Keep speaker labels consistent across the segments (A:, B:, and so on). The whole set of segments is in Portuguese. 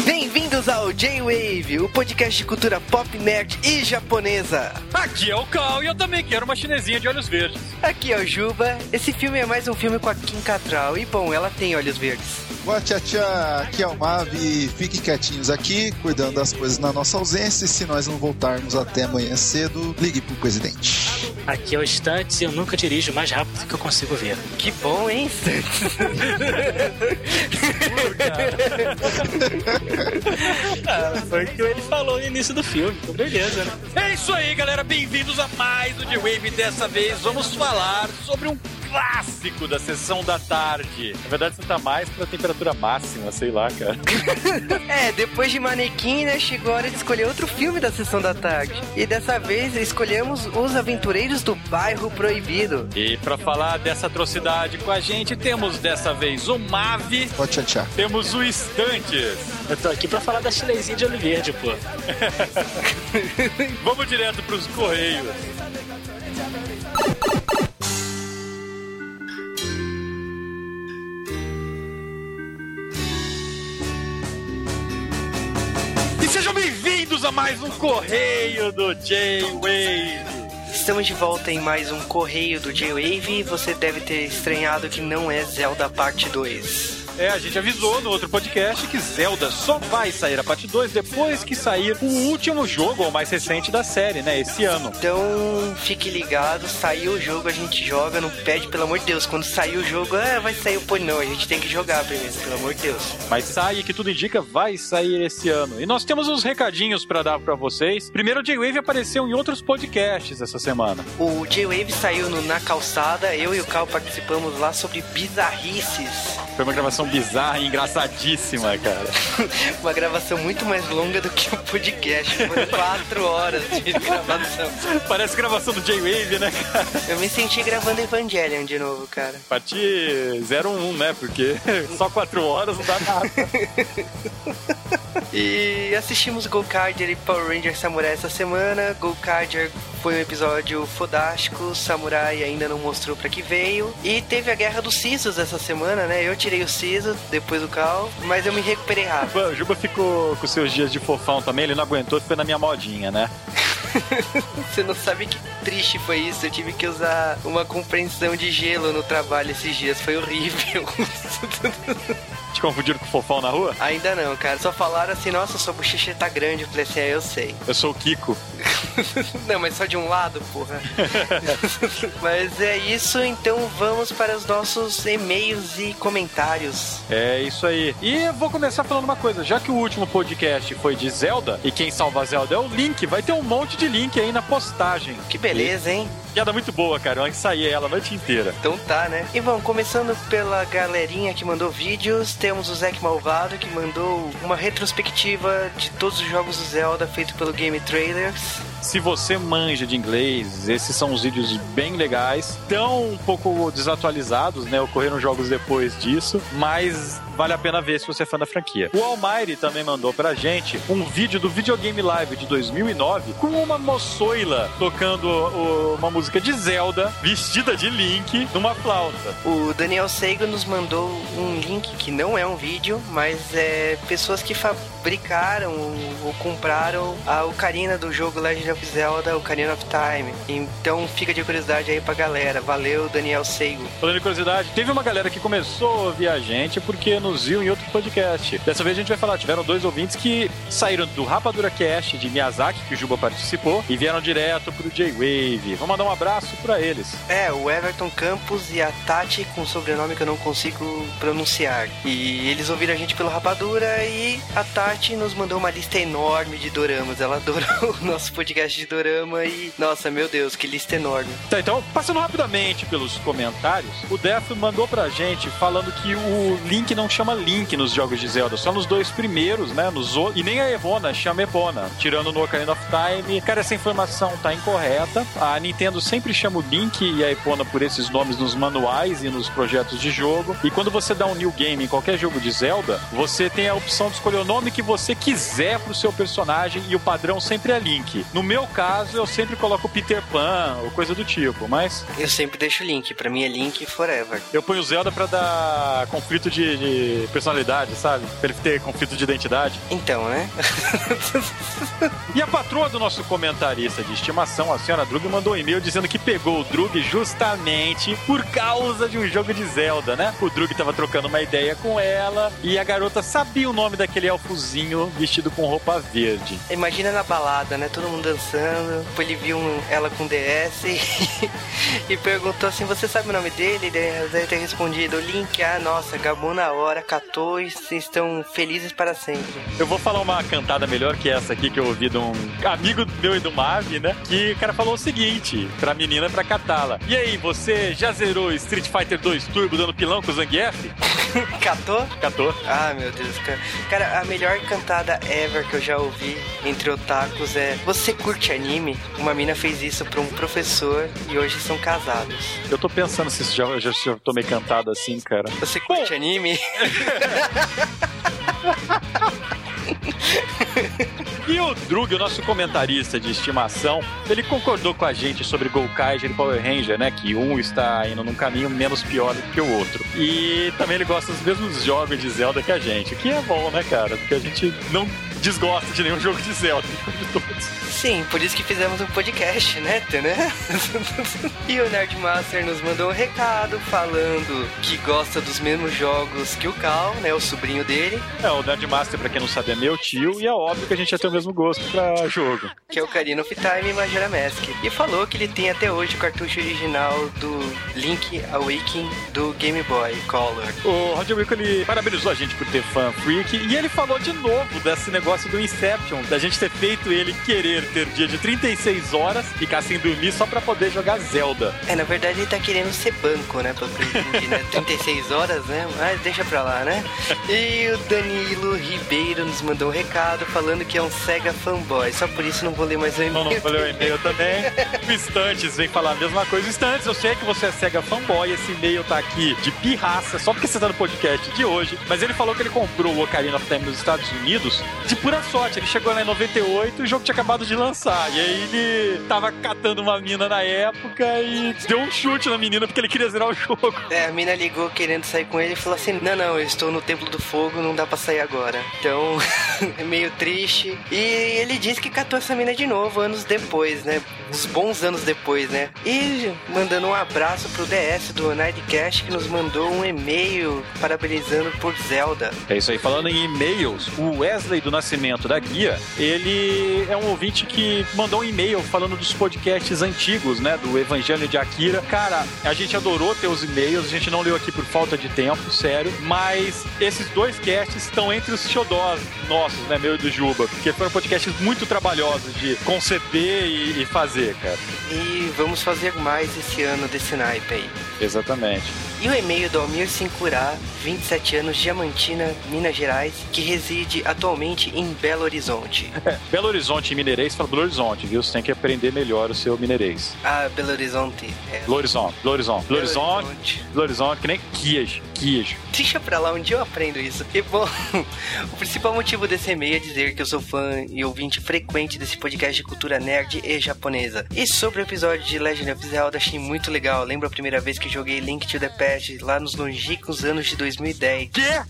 A: Bem-vindos ao J-Wave, o podcast de cultura pop, nerd e japonesa.
B: Aqui é o Cal e eu também quero uma chinesinha de olhos verdes.
A: Aqui é o Juba. Esse filme é mais um filme com a Kim Cattrall e, bom, ela tem olhos verdes.
C: Boa tchau, tchau. Aqui é o Mavi. Fiquem quietinhos aqui, cuidando das coisas na nossa ausência. E se nós não voltarmos até amanhã cedo, ligue pro presidente.
D: Aqui é o Stunts e eu nunca dirijo mais rápido que eu consigo ver.
A: Que bom, hein, Stunts?
D: ah, foi o que ele falou no início do filme. Então, beleza, né?
B: É isso aí, galera. Bem-vindos a mais um The-Wave. Dessa vez vamos falar sobre um clássico da sessão da tarde. Na verdade, você tá mais pra temperatura máxima, sei lá, cara.
A: é, depois de Manequim, né, chegou a hora de escolher outro filme da sessão da tarde. E dessa vez escolhemos Os Aventureiros do Bairro Proibido.
B: E pra falar dessa atrocidade com a gente, temos dessa vez o Mave.
C: Pode chatear.
B: Temos o Estantes.
D: Eu tô aqui pra falar da chinesinha de olho verde, pô.
B: Vamos direto pros Correios. Bem-vindos a mais um Correio do J-Wave.
A: Estamos de volta em mais um Correio do J-Wave e você deve ter estranhado que não é Zelda Parte 2.
B: É, a gente avisou no outro podcast que Zelda só vai sair a parte 2 depois que sair o último jogo, ou mais recente da série, né? Esse ano.
A: Então, fique ligado, saiu o jogo, a gente joga, não pede, pelo amor de Deus. Quando sair o jogo, ah, vai sair o pô, não, a gente tem que jogar primeiro, pelo amor de Deus.
B: Mas sai, que tudo indica, vai sair esse ano. E nós temos uns recadinhos para dar para vocês. Primeiro, o J-Wave apareceu em outros podcasts essa semana.
A: O J-Wave saiu no Na Calçada, eu e o Cal participamos lá sobre bizarrices.
B: Foi uma gravação bizarra e engraçadíssima, cara.
A: uma gravação muito mais longa do que o podcast. Foram quatro horas de gravação.
B: Parece gravação do J-Wave, né, cara?
A: Eu me senti gravando Evangelion de novo, cara.
B: Parti 01, né? Porque só quatro horas não dá nada.
A: e assistimos Go Cardier e Power Ranger Samurai essa semana. Go Cardier foi um episódio fodástico, Samurai ainda não mostrou para que veio. E teve a Guerra dos Sisos essa semana, né? Eu tirei o Siso, depois o Cal, mas eu me recuperei rápido.
B: O Juba ficou com seus dias de fofão também, ele não aguentou, foi na minha modinha, né?
A: Você não sabe que triste foi isso. Eu tive que usar uma compreensão de gelo no trabalho esses dias. Foi horrível.
B: Confundiram com o fofão na rua?
A: Ainda não, cara. Só falaram assim, nossa, sua bochecha tá grande. Eu falei assim, é, eu sei.
B: Eu sou o Kiko.
A: não, mas só de um lado, porra. mas é isso, então vamos para os nossos e-mails e comentários.
B: É isso aí. E eu vou começar falando uma coisa. Já que o último podcast foi de Zelda, e quem salva Zelda é o Link, vai ter um monte de link aí na postagem.
A: Que beleza, hein?
B: Piada muito boa, cara. Eu ensaiei ela a noite inteira.
A: Então tá, né? E vamos, começando pela galerinha que mandou vídeos, temos o Zack Malvado, que mandou uma retrospectiva de todos os jogos do Zelda feito pelo Game Trailers.
B: Se você manja de inglês, esses são os vídeos bem legais. Tão um pouco desatualizados, né? Ocorreram jogos depois disso, mas vale a pena ver se você é fã da franquia. O Almighty também mandou pra gente um vídeo do Videogame Live de 2009 com uma moçoila tocando uma música de Zelda vestida de Link numa flauta.
A: O Daniel Seigo nos mandou um link que não é um vídeo, mas é pessoas que fabricaram ou compraram a ocarina do jogo Legend of Zelda, Ocarina of Time. Então fica de curiosidade aí pra galera. Valeu, Daniel Seigo.
B: Falando de curiosidade, teve uma galera que começou a ouvir a gente porque nos viu em outro podcast. Dessa vez a gente vai falar, tiveram dois ouvintes que saíram do Rapadura Cast de Miyazaki, que o Juba participou, e vieram direto pro J-Wave. Vamos mandar um abraço pra eles.
A: É, o Everton Campos e a Tati, com um sobrenome que eu não consigo pronunciar. E eles ouviram a gente pelo Rapadura e a Tati nos mandou uma lista enorme de doramas. Ela adorou o nosso podcast de dorama e, nossa, meu Deus, que lista enorme.
B: Tá, então, passando rapidamente pelos comentários, o Def mandou pra gente falando que o Link não chama Link nos jogos de Zelda, só nos dois primeiros, né? Nos o... E nem a Evona chama Epona, tirando no Ocarina of Time. Cara, essa informação tá incorreta. A Nintendo sempre chama o Link e a Epona por esses nomes nos manuais e nos projetos de jogo. E quando você dá um new game em qualquer jogo de Zelda, você tem a opção de escolher o nome que você quiser pro seu personagem e o padrão sempre é Link. No meu caso, eu sempre coloco Peter Pan ou coisa do tipo, mas
A: Eu sempre deixo o link. Pra mim é link forever.
B: eu ponho Zelda pra dar conflito de, de personalidade, sabe? Pra ele ter conflito de identidade.
A: Então, né?
B: E a patroa do nosso comentarista de estimação, a senhora Drug, mandou um e-mail dizendo que pegou o Drug justamente por causa de um jogo de Zelda, né? O Drug tava trocando uma ideia com ela e a garota sabia o nome daquele elfozinho vestido com roupa verde.
A: Imagina na balada, né? Todo mundo dançando. Depois ele viu um- ela com DS e, e perguntou assim: Você sabe o nome dele? Ela deve ter respondido: Link, ah, nossa, gabou na hora, catou e vocês estão felizes para sempre.
B: Eu vou falar uma cantada melhor que essa aqui que eu ouvi de um amigo meu e do Marvin, né? Que o cara falou o seguinte pra menina pra catá-la. E aí, você já zerou Street Fighter 2 Turbo dando pilão com o Zangief?
A: Catou?
B: Catou.
A: Ah, meu Deus, cara. Cara, a melhor cantada ever que eu já ouvi entre otakus é Você curte anime? Uma mina fez isso pra um professor e hoje são casados.
B: Eu tô pensando se isso já, já, já tomei cantado assim, cara.
A: Você curte anime?
B: E o Drug, o nosso comentarista de estimação, ele concordou com a gente sobre Golkaiger e Power Ranger, né? Que um está indo num caminho menos pior do que o outro. E também ele gosta dos mesmos jogos de Zelda que a gente, o que é bom, né, cara? Porque a gente não desgosta de nenhum jogo de Zelda, de todos.
A: Sim, por isso que fizemos um podcast, né, e o Nerdmaster nos mandou um recado falando que gosta dos mesmos jogos que o Cal, né, o sobrinho dele,
B: É, o Nerdmaster, pra quem não sabe, é meu tio, e é óbvio que a gente ia ter o mesmo gosto pra jogo.
A: que é o Karina of Time e Majora Mask. E falou que ele tem até hoje o cartucho original do Link Awakening do Game Boy Color.
B: O Roger Wilco, ele parabenizou a gente por ter fan freak, e ele falou de novo desse negócio do Inception, da gente ter feito ele querer ter dia de 36 horas, ficar sem dormir só pra poder jogar Zelda.
A: É, na verdade ele tá querendo ser banco, né? Pelo que eu entendi, né? 36 horas, né? Mas deixa pra lá, né? E o Danilo Ribeiro nos mandou um recado falando que é um Sega fanboy. Só por isso não vou ler mais o
B: Não, não
A: e-mail.
B: falei o e-mail também. O Instantes vem falar a mesma coisa. Instantes, eu sei que você é Sega fanboy, esse e-mail tá aqui de pirraça, só porque você tá no podcast de hoje. Mas ele falou que ele comprou o Ocarina of Time nos Estados Unidos de pura sorte. Ele chegou lá em 98 e o jogo tinha acabado de lançar. E aí ele tava catando uma mina na época e deu um chute na menina porque ele queria zerar o jogo.
A: É, a mina ligou querendo sair com ele e falou assim: Não, não, eu estou no Templo do Fogo, não dá pra sair agora. Então, é meio triste. E ele disse que catou essa mina de novo anos depois, né? Uns bons anos depois, né? E mandando um abraço pro DS do Nerdcast que nos mandou um e-mail parabenizando por Zelda.
B: É isso aí. Falando em e-mails, o Wesley do Nascimento da Guia, ele é um ouvinte que mandou um e-mail falando dos podcasts antigos, né? Do Evangelho de Akira. Cara, a gente adorou ter os e-mails, a gente não leu aqui por falta de tempo, sério. Mas esses dois casts estão entre os xodós nossos, né? Meu e do Juba. Porque foram podcasts muito trabalhosos de conceber e, e fazer, cara.
A: E vamos fazer mais esse ano desse naipe aí.
B: Exatamente.
A: E o e-mail do Almir Sincurá, 27 anos, Diamantina, Minas Gerais, que reside atualmente em Belo Horizonte.
B: É, Belo Horizonte e Mineirês, fala Belo Horizonte, viu? Você tem que aprender melhor o seu mineirês.
A: Ah, Belo Horizonte. É.
B: Belo Horizonte, Belo Horizonte, Belo Horizonte. Belo Horizonte, que nem queijo, queijo.
A: Deixa pra lá, um dia eu aprendo isso. E bom, o principal motivo desse e-mail é dizer que eu sou fã e ouvinte frequente desse podcast de cultura nerd e japonesa. E sobre o episódio de Legend of Zelda, achei muito legal. Lembro a primeira vez que joguei Link to the Past lá nos longínquos anos de 2010.
B: Quê?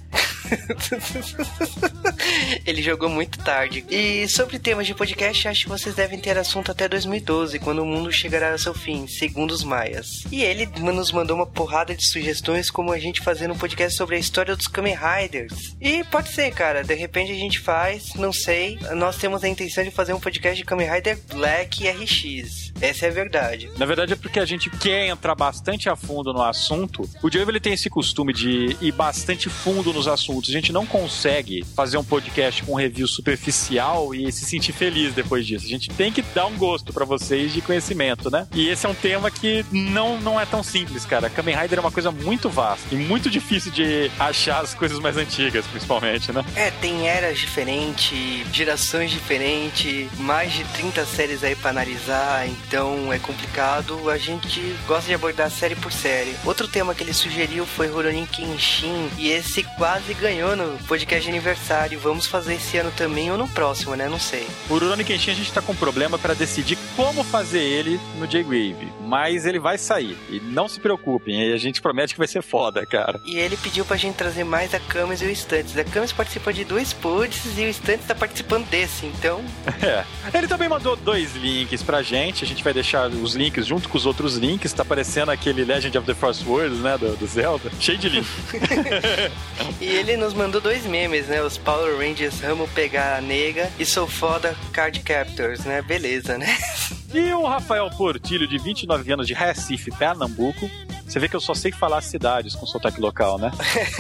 A: Ele jogou muito tarde. E sobre temas de podcast, acho que vocês devem ter assunto até 2012, quando o mundo chegará ao seu fim, segundo os maias. E ele nos mandou uma porrada de sugestões como a gente fazer um podcast sobre a história dos Kamen Riders. E pode ser, cara, de repente a gente faz, não sei. Nós temos a intenção de fazer um podcast de Kamen Rider Black RX. Essa é a verdade.
B: Na verdade é porque a gente quer entrar bastante a fundo no assunto. O Diego ele tem esse costume de ir bastante fundo nos assuntos. A gente não consegue fazer um podcast com um review superficial e se sentir feliz depois disso. A gente tem que dar um gosto pra vocês de conhecimento, né? E esse é um tema que não, não é tão simples, cara. Kamen Rider é uma coisa muito vasta e muito difícil de achar as coisas mais antigas, principalmente, né?
A: É, tem eras diferentes, gerações diferentes, mais de 30 séries aí pra analisar, então é complicado. A gente gosta de abordar série por série. Outro tema que ele sugeriu foi Rurouni Kenshin, e esse quase ganhou no podcast de aniversário. Vamos fazer esse ano também ou no próximo, né? Não sei.
B: O Rurouni Kenshin a gente tá com problema para decidir como fazer ele no J-Wave, mas ele vai sair. E não se preocupem, a gente promete que vai ser foda, cara.
A: E ele pediu pra gente trazer mais a Camis e o Stunts. A Camis participa de dois pods e o Stunts tá participando desse, então.
B: É. Ele também mandou dois links pra gente, a gente vai deixar os links junto com os outros links, tá parecendo aquele Legend of the Force Worlds, né, do, do Zelda, cheio de links.
A: e ele nos mandou dois memes, né? Os Power Rangers Ramo pegar a nega e sou foda Card Captors, né? Beleza, né?
B: E o Rafael Portilho, de 29 anos, de Recife, Pernambuco. Você vê que eu só sei falar cidades com sotaque local, né?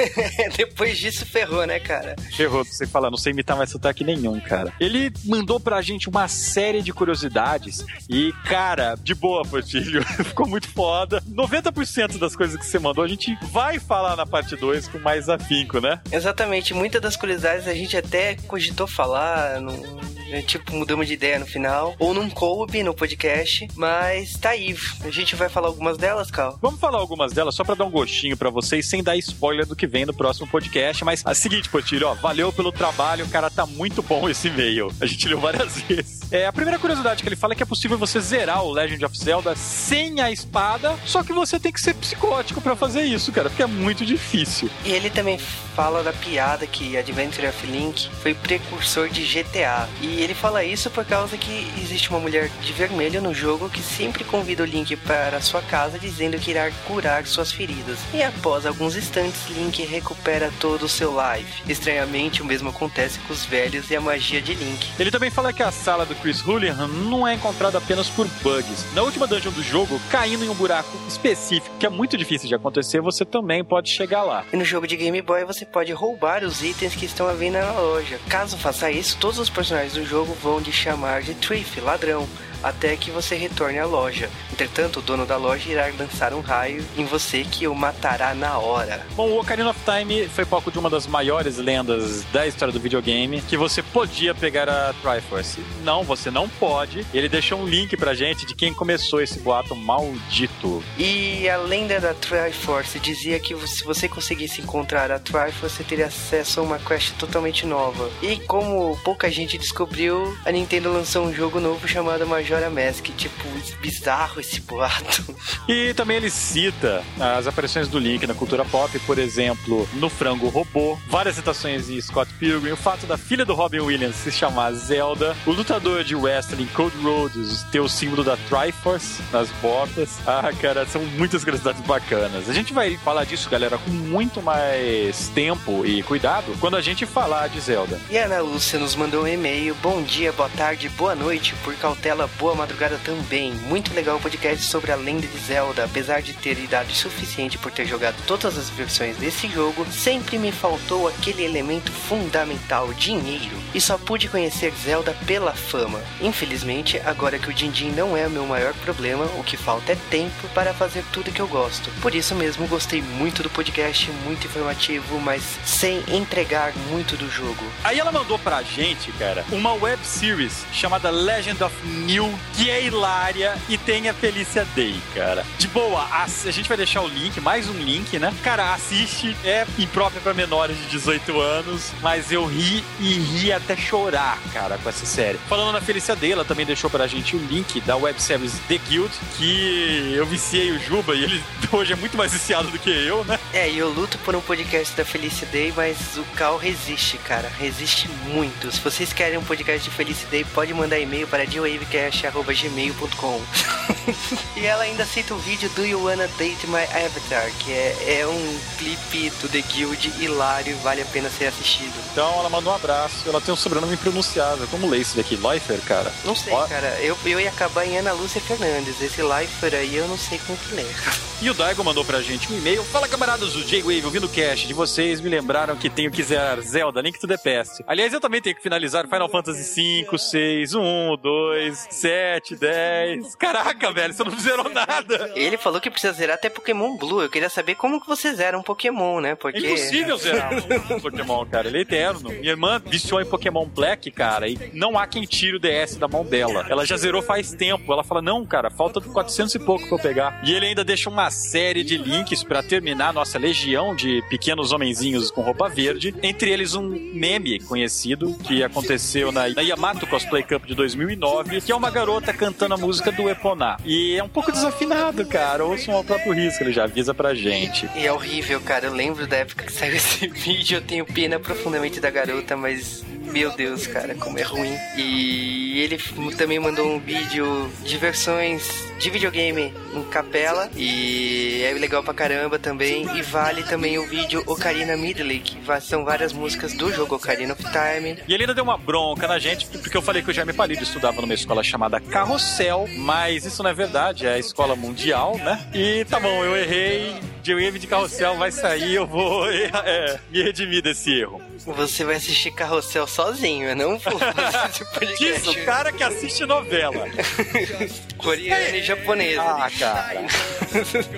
A: Depois disso ferrou, né, cara?
B: Ferrou, não sei falar, não sei imitar mais sotaque nenhum, cara. Ele mandou pra gente uma série de curiosidades e, cara, de boa, Portilho, ficou muito foda. 90% das coisas que você mandou a gente vai falar na parte 2 com mais afinco, né?
A: Exatamente, muitas das curiosidades a gente até cogitou falar, no, tipo, mudamos de ideia no final, ou não coube no podcast, mas tá aí. A gente vai falar algumas delas, Cal?
B: Vamos falar algumas delas só para dar um gostinho para vocês, sem dar spoiler do que vem no próximo podcast. Mas a seguinte, Potilho, ó, valeu pelo trabalho, cara, tá muito bom esse e-mail. A gente leu várias vezes. É, a primeira curiosidade que ele fala é que é possível você zerar o Legend of Zelda sem a espada, só que você tem que ser psicótico para fazer isso, cara, porque é muito difícil.
A: E ele também fala da piada que Adventure of Link foi precursor de GTA. E ele fala isso por causa que existe uma mulher de vermelho no jogo que sempre convida o Link para sua casa dizendo que irá curar suas feridas. E após alguns instantes, Link recupera todo o seu life. Estranhamente, o mesmo acontece com os velhos e a magia de Link.
B: Ele também fala que a sala do Chris Houlihan não é encontrada apenas por bugs. Na última dungeon do jogo, caindo em um buraco específico que é muito difícil de acontecer, você também pode chegar lá.
A: E no jogo de Game Boy, você pode roubar os itens que estão à venda na loja. Caso faça isso, todos os personagens do jogo vão lhe chamar de Thief, ladrão até que você retorne à loja. Entretanto, o dono da loja irá lançar um raio em você que o matará na hora.
B: Bom, o Ocarina of Time foi palco de uma das maiores lendas da história do videogame, que você podia pegar a Triforce. Não, você não pode. Ele deixou um link pra gente de quem começou esse boato maldito.
A: E a lenda da Triforce dizia que se você conseguisse encontrar a Triforce, você teria acesso a uma quest totalmente nova. E como pouca gente descobriu, a Nintendo lançou um jogo novo chamado Major Majora Mask. Tipo, bizarro esse boato.
B: E também ele cita as aparições do Link na cultura pop, por exemplo, no Frango Robô, várias citações em Scott Pilgrim, o fato da filha do Robin Williams se chamar Zelda, o lutador de wrestling Code Rhodes ter o símbolo da Triforce nas botas. Ah, cara, são muitas curiosidades bacanas. A gente vai falar disso, galera, com muito mais tempo e cuidado quando a gente falar de Zelda.
A: E a Ana Lúcia nos mandou um e-mail. Bom dia, boa tarde, boa noite, por cautela, boa madrugada também. Muito legal o podcast sobre a lenda de Zelda. Apesar de ter idade suficiente por ter jogado todas as versões desse jogo, sempre me faltou aquele elemento fundamental, dinheiro. E só pude conhecer Zelda pela fama. Infelizmente, agora que o din-din não é o meu maior problema, o que falta é tempo para fazer tudo que eu gosto. Por isso mesmo, gostei muito do podcast, muito informativo, mas sem entregar muito do jogo.
B: Aí ela mandou pra gente, cara, uma web series chamada Legend of New que é hilária e tem a Felícia Day, cara. De boa, a, a, gente vai deixar o link, mais um link, né? Cara, assiste, é imprópria para menores de 18 anos, mas eu ri e ri até chorar, cara, com essa série. Falando na Felícia Day, ela também deixou pra gente o link da webseries The Guild, que eu viciei o Juba e ele hoje é muito mais viciado do que eu, né?
A: É, e eu luto por um podcast da Felícia Day, mas o Cal resiste, cara. Resiste muito. Se vocês querem um podcast de Felícia Day, pode mandar e-mail para dwavecast gmail.com E ela ainda cita o vídeo do You Wanna Date My Avatar, que é, é um clipe do The Guild hilário, vale a pena ser assistido.
B: Então ela mandou um abraço, ela tem um sobrenome impronunciável. Como lê esse daqui? Leifer, cara?
A: Não sei, Ó. cara. Eu, eu ia acabar em Ana Lúcia Fernandes. Esse Leifer aí eu não sei como que lê.
B: E o Daigo mandou pra gente um e-mail. Fala, camaradas do J-Wave, ouvindo o cast de vocês, me lembraram que tenho que zerar Zelda, Link to the Past. Aliás, eu também tenho que finalizar Final Fantasy 5, 6, 1, 2, 7, 10. Caraca, velho. Você não zerou nada.
A: Ele falou que precisa zerar até Pokémon Blue. Eu queria saber como que você zera um Pokémon, né? Porque...
B: É impossível zerar um Pokémon, cara. Ele é eterno. Minha irmã viciou em Pokémon Black, cara, e não há quem tire o DS da mão dela. Ela já zerou faz tempo. Ela fala, não, cara, falta 400 e pouco pra eu pegar. E ele ainda deixa uma série de links para terminar a nossa legião de pequenos homenzinhos com roupa verde. Entre eles um meme conhecido que aconteceu na, na Yamato Cosplay Cup de 2009, que é uma garota cantando a música do Eponá. E é um pouco desafinado, cara. Ouçam ao próprio risco, ele já avisa pra gente.
A: E é horrível, cara. Eu lembro da época que saiu esse vídeo. Eu tenho pena profundamente da garota, mas meu Deus, cara, como é ruim. E ele também mandou um vídeo de versões de videogame em capela. E é legal pra caramba também. E vale também o vídeo Ocarina Midley, que são várias músicas do jogo Ocarina of Time.
B: E ele ainda deu uma bronca na gente, porque eu falei que o Jaime Palido estudava numa escola chamada Carrossel, mas isso não é verdade, é a escola mundial, né? E tá bom, eu errei, J-Wave de Carrossel vai sair, eu vou é, me redimir desse erro.
A: Você vai assistir Carrossel sozinho, não vou
B: Isso, o cara que assiste novela.
A: Coreana e japonesa.
B: Ah, cara.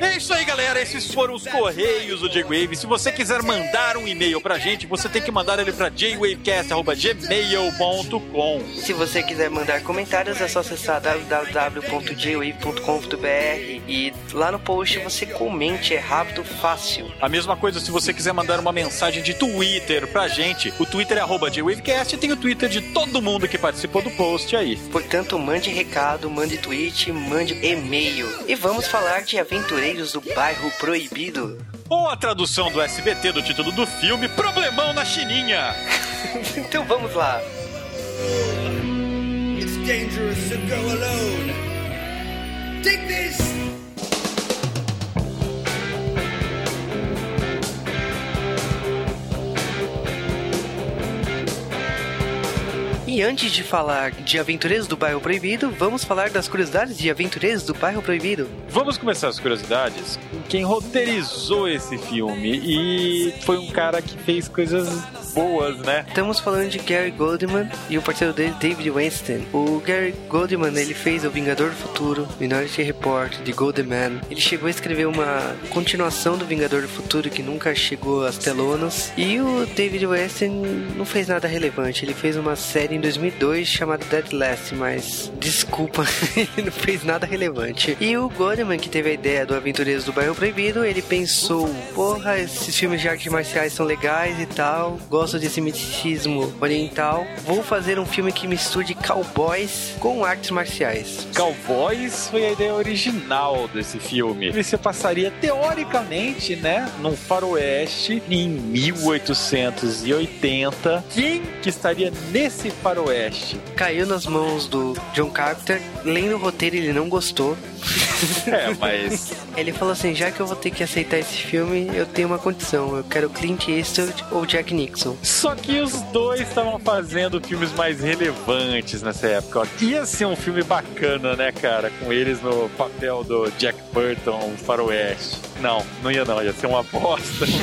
B: é isso aí, galera. Esses foram os correios do J-Wave. Se você quiser mandar um e-mail pra gente, você tem que mandar ele pra jwavecast.gmail.com.
A: Se você quiser mandar comentários, é só acessar www.jwave.com.br e lá no post você comente, é rápido, fácil.
B: A mesma coisa se você quiser mandar uma mensagem de Twitter pra gente. O Twitter é arroba JWavecast e tem o Twitter de todo mundo que participou do post aí.
A: Portanto, mande recado, mande tweet, mande e-mail. E vamos falar de Aventureiros do Bairro Proibido.
B: Ou a tradução do SBT do título do filme, Problemão na Chininha.
A: então vamos lá. It's dangerous to go alone. Take this! E antes de falar de Aventureiros do Bairro Proibido, vamos falar das curiosidades de Aventureiros do Bairro Proibido.
B: Vamos começar as curiosidades com quem roteirizou esse filme e foi um cara que fez coisas boas, né?
A: Estamos falando de Gary Goldman e o parceiro dele, David Weinstein. O Gary Goldman, ele fez O Vingador do Futuro, Minority Report, The Golden Man. Ele chegou a escrever uma continuação do Vingador do Futuro que nunca chegou às telonas. E o David Weinstein não fez nada relevante. Ele fez uma série 2002 chamada Dead Last, mas desculpa, ele não fez nada relevante. E o Goldman, que teve a ideia do Aventureiros do Bairro Proibido, ele pensou: porra, esses filmes de artes marciais são legais e tal, gosto desse misticismo oriental. Vou fazer um filme que misture cowboys com artes marciais.
B: Cowboys foi a ideia original desse filme. Se passaria teoricamente, né, num faroeste em 1880. Quem que estaria nesse faroeste?
A: Caiu nas mãos do John Carpenter. Lendo o roteiro, ele não gostou.
B: É, mas.
A: Ele falou assim: já que eu vou ter que aceitar esse filme, eu tenho uma condição. Eu quero Clint Eastwood ou Jack Nixon.
B: Só que os dois estavam fazendo filmes mais relevantes nessa época. Ia ser um filme bacana, né, cara? Com eles no papel do Jack Burton, Faroeste. Não, não ia não, ia ser uma bosta.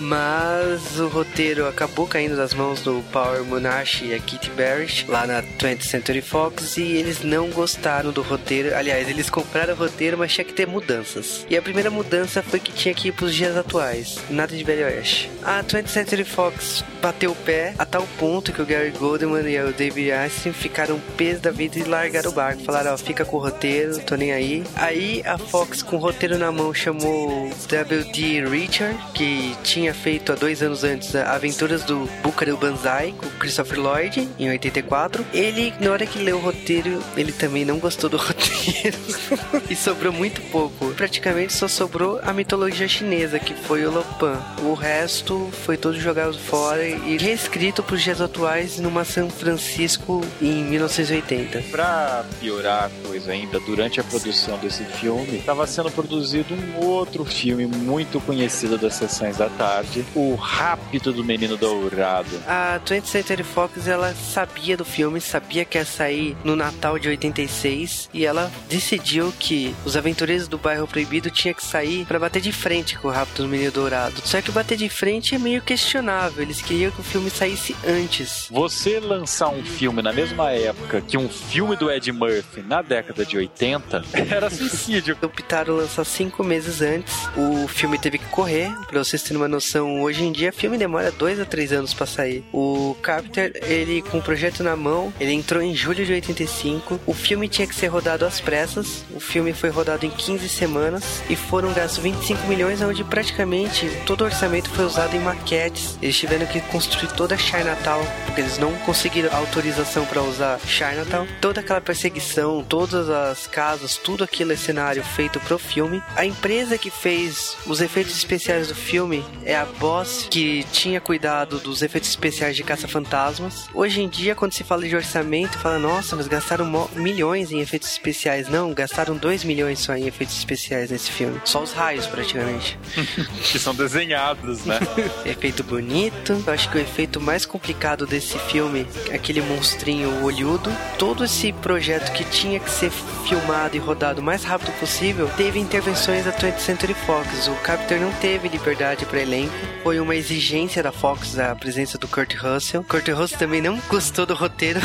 B: Mas...
A: mas o roteiro acabou caindo das mãos do Power Monash e a Kitty Barrett lá na 20th Century Fox e eles não gostaram do roteiro. Aliás, eles compraram o roteiro, mas tinha que ter mudanças. E a primeira mudança foi que tinha que ir pros dias atuais, nada de Velho Oeste. A 20th Century Fox bateu o pé a tal ponto que o Gary Goldman e o David Einstein ficaram peso da vida e largaram o barco. Falaram, ó, fica com o roteiro, tô nem aí. Aí a Fox, com o roteiro na mão, chamou W.D. Richard, que tinha feito há dois anos antes Aventuras do Buckaroo Banzai, com Christopher Lloyd, em 84. Ele, na hora que leu o roteiro, ele também não gostou do roteiro. e sobrou muito pouco. Praticamente só sobrou a mitologia chinesa, que foi o Lopan. O resto foi todo jogado fora e reescrito para os dias atuais numa São Francisco em 1980.
B: Para piorar a coisa ainda, durante a produção desse filme, estava sendo produzido um outro filme muito conhecido das sessões da tarde, O Rápido do Menino Dourado.
A: A 20th Century Fox, ela sabia do filme, sabia que ia sair no Natal de 86 e ela decidiu que os aventureiros do bairro proibido tinha que sair para bater de frente com o Rápido do Menino Dourado. Só que bater de frente é meio questionável. Eles queriam queria que o filme saísse antes.
B: Você lançar um filme na mesma época que um filme do Ed Murphy na década de 80 era suicídio.
A: Optaram lançar cinco meses antes. O filme teve que correr. Pra vocês terem uma noção, hoje em dia, filme demora dois a três anos pra sair. O Carpenter, ele com o projeto na mão, ele entrou em julho de 85. O filme tinha que ser rodado às pressas. O filme foi rodado em 15 semanas e foram gastos 25 milhões, onde praticamente todo o orçamento foi usado em maquetes. Eles tiveram que construir toda a Chinatown, porque eles não conseguiram autorização para usar Chinatown. Toda aquela perseguição, todas as casas, tudo aquilo é cenário feito pro filme. A empresa que fez os efeitos especiais do filme é a Boss, que tinha cuidado dos efeitos especiais de Caça-Fantasmas. Hoje em dia, quando se fala de orçamento, fala, nossa, mas gastaram milhões em efeitos especiais. Não, gastaram 2 milhões só em efeitos especiais nesse filme. Só os raios, praticamente.
B: que são desenhados, né?
A: Efeito bonito. Eu acho que o efeito mais complicado desse filme aquele monstrinho olhudo. Todo esse projeto que tinha que ser filmado e rodado o mais rápido possível teve intervenções da 20th Century Fox. O Carpenter não teve liberdade para elenco. Foi uma exigência da Fox a presença do Kurt Russell. Kurt Russell também não gostou do roteiro.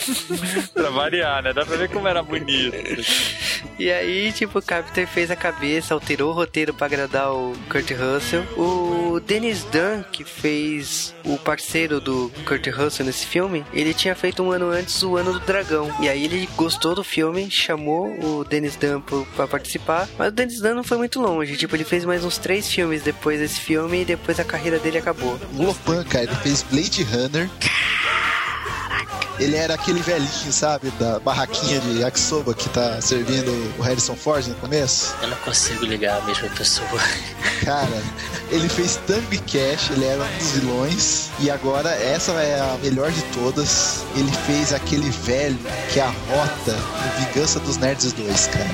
B: pra variar, né? Dá pra ver como era bonito.
A: E aí, tipo, o Carpenter fez a cabeça, alterou o roteiro para agradar o Kurt Russell. O Dennis Dunn, que fez o parceiro do Kurt Russell nesse filme, ele tinha feito um ano antes o Ano do Dragão. E aí ele gostou do filme, chamou o Dennis Dunn para participar. Mas o Dennis Dunn não foi muito longe. Tipo, ele fez mais uns três filmes depois desse filme e depois a carreira dele acabou.
C: Lopan, cara, ele fez Blade Runner. Ele era aquele velhinho, sabe? Da barraquinha de yakisoba que tá servindo o Harrison Ford no começo.
D: Eu não consigo ligar a mesma pessoa.
C: Cara, ele fez e Cash, ele era um dos vilões. E agora, essa é a melhor de todas. Ele fez aquele velho que é a rota no Vingança dos Nerds 2, cara.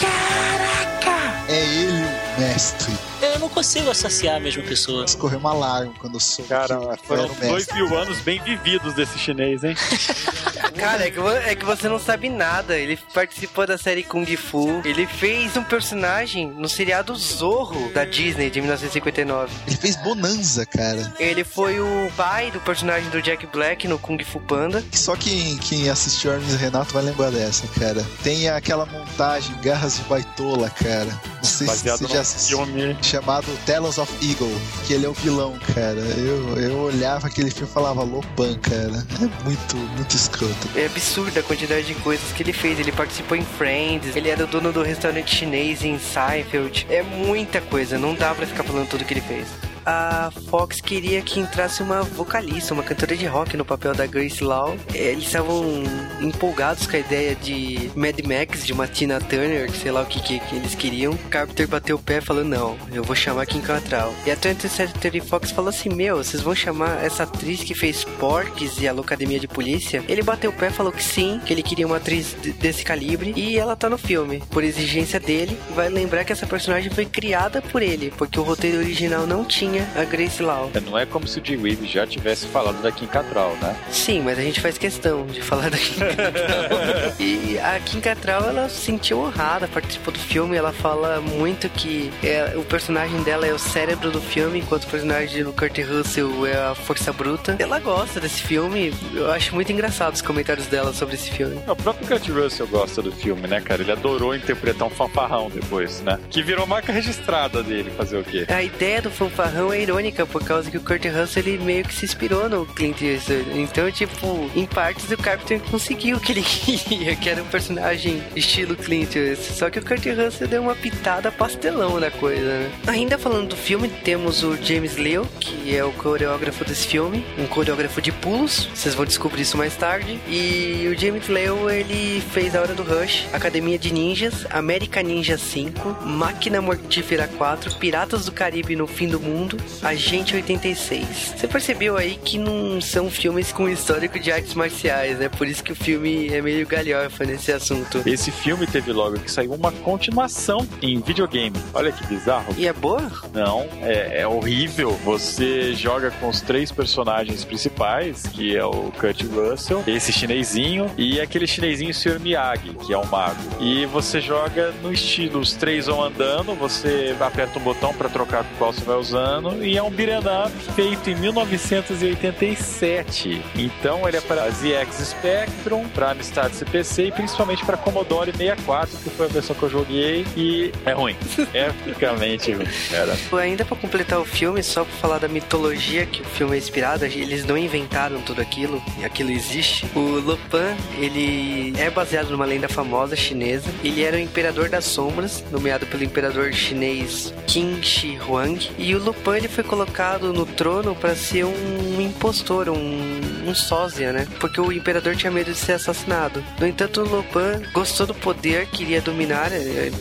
A: Caraca!
C: É ele o mestre.
D: Eu não consigo associar a mesma pessoa.
C: Escorreu uma lágrima quando eu soube.
B: Cara, foram dois mil anos bem vividos desse chinês, hein?
A: Cara, é que, é que você não sabe nada. Ele participou da série Kung Fu. Ele fez um personagem no seriado Zorro da Disney de 1959.
C: Ele fez Bonanza, cara.
A: Ele foi o pai do personagem do Jack Black no Kung Fu Panda.
C: Só quem, quem assistiu Hermes e Renato vai lembrar dessa, cara. Tem aquela montagem Garras de Baitola, cara. Não sei
B: Baseado
C: se você já assistiu.
B: Filme.
C: Chamado Telos of Eagle, que ele é o vilão, cara. Eu, eu olhava aquele filme e falava Lopan, cara. É muito, muito escroto.
A: É absurda a quantidade de coisas que ele fez. Ele participou em Friends, ele era o dono do restaurante chinês em Seinfeld. É muita coisa, não dá pra ficar falando tudo que ele fez a Fox queria que entrasse uma vocalista, uma cantora de rock no papel da Grace Lau. Eles estavam empolgados com a ideia de Mad Max, de uma Tina Turner, sei lá o que, que, eles queriam. Carpenter bateu o pé falou: Não, eu vou chamar Kim Cattrall. E a 20th Century Fox falou assim: Meu, vocês vão chamar essa atriz que fez Porks e a Locademia de Polícia? Ele bateu o pé falou que sim, que ele queria uma atriz desse calibre e ela tá no filme, por exigência dele. Vai lembrar que essa personagem foi criada por ele, porque o roteiro original não tinha a Grace Lau.
B: Não é como se o Jim Reeves já tivesse falado da Kim Cattrall, né?
A: Sim, mas a gente faz questão de falar da Kim Cattrall. e a Kim Cattrall, ela se sentiu honrada, participou do filme, ela fala muito que é, o personagem dela é o cérebro do filme, enquanto o personagem do Kurt Russell é a força bruta. Ela gosta desse filme, eu acho muito engraçado os comentários dela sobre esse filme.
B: O próprio Kurt Russell gosta do filme, né, cara? Ele adorou interpretar um fanfarrão depois, né? Que virou marca registrada dele, fazer o quê?
A: A ideia do fanfarrão é irônica, por causa que o Kurt Russell ele meio que se inspirou no Clint Eastwood. Então, tipo, em partes o Carpenter conseguiu o que ele queria, que era um personagem estilo Clint Eastwood. Só que o Kurt Russell deu uma pitada pastelão na coisa, né? Ainda falando do filme, temos o James Leo, que é o coreógrafo desse filme, um coreógrafo de pulos. Vocês vão descobrir isso mais tarde. E o James Leo, ele fez A Hora do Rush, Academia de Ninjas, América Ninja 5, Máquina Mortífera 4, Piratas do Caribe no Fim do Mundo, Agente 86. Você percebeu aí que não são filmes com histórico de artes marciais, né? Por isso que o filme é meio galhofa nesse assunto.
B: Esse filme teve logo que saiu uma continuação em videogame. Olha que bizarro.
A: E é boa?
B: Não, é, é horrível. Você joga com os três personagens principais, que é o Kurt Russell, esse chinesinho e aquele chinesinho Sr. Miyagi, que é um mago. E você joga no estilo, os três vão andando, você aperta um botão para trocar qual você vai usando ano e é um beat'em up feito em 1987. Então ele é para ZX Spectrum, para Amstrad CPC e principalmente para Commodore 64, que foi a versão que eu joguei e é ruim. É epicamente ruim, cara.
A: Ainda para completar o filme, só para falar da mitologia que o filme é inspirado, eles não inventaram tudo aquilo, aquilo existe. O Lupin, ele é baseado numa lenda famosa chinesa. Ele era o imperador das sombras, nomeado pelo imperador chinês Qin Shi Huang. E o Lupin ele foi colocado no trono para ser um impostor, um, um sósia, né? Porque o imperador tinha medo de ser assassinado. No entanto, o Lupin gostou do poder, queria dominar,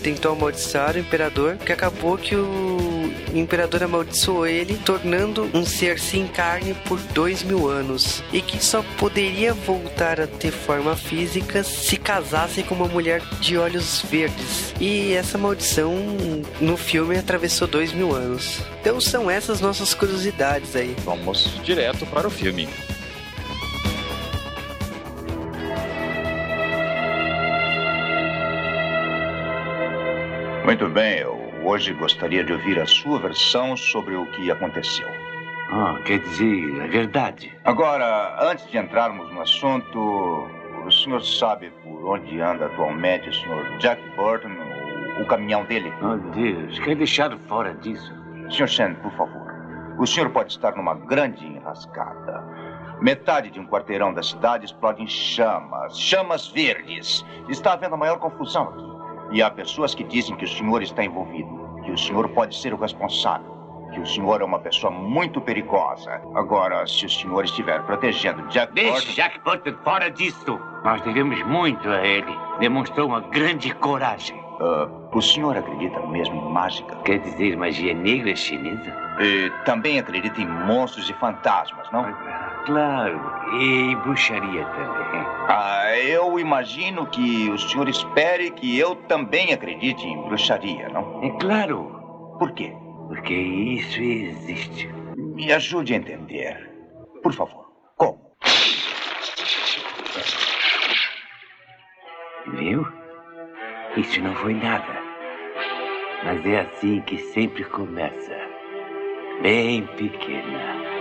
A: tentou amaldiçoar o imperador, que acabou que o imperador amaldiçoou ele, tornando um ser sem carne por dois mil anos. E que só poderia voltar a ter forma física se casasse com uma mulher de olhos verdes. E essa maldição no filme atravessou dois mil anos. Então são essas nossas curiosidades aí.
B: Vamos direto para o filme.
E: Muito bem, eu hoje gostaria de ouvir a sua versão sobre o que aconteceu.
F: Ah, quer dizer, é verdade.
E: Agora, antes de entrarmos no assunto, o senhor sabe por onde anda atualmente o senhor Jack Burton, o, o caminhão dele?
F: Oh, Deus, quer deixar fora disso?
E: Senhor Shen, por favor. O senhor pode estar numa grande enrascada. Metade de um quarteirão da cidade explode em chamas, chamas verdes. Está havendo a maior confusão aqui. E há pessoas que dizem que o senhor está envolvido, que o senhor pode ser o responsável, que o senhor é uma pessoa muito perigosa. Agora, se o senhor estiver protegendo Jack
F: Deixe. Jack Burton fora disto. Nós devemos muito a ele. Demonstrou uma grande coragem.
E: Ah, o senhor acredita mesmo em mágica?
F: Quer dizer, magia negra chinesa?
E: E também acredita em monstros e fantasmas, não?
F: Claro, e bruxaria também.
E: Ah, eu imagino que o senhor espere que eu também acredite em bruxaria, não?
F: É claro,
E: Por quê?
F: porque isso existe.
E: Me ajude a entender. Por favor. Como?
F: Viu? Isso não foi nada. Mas é assim que sempre começa. Bem pequena.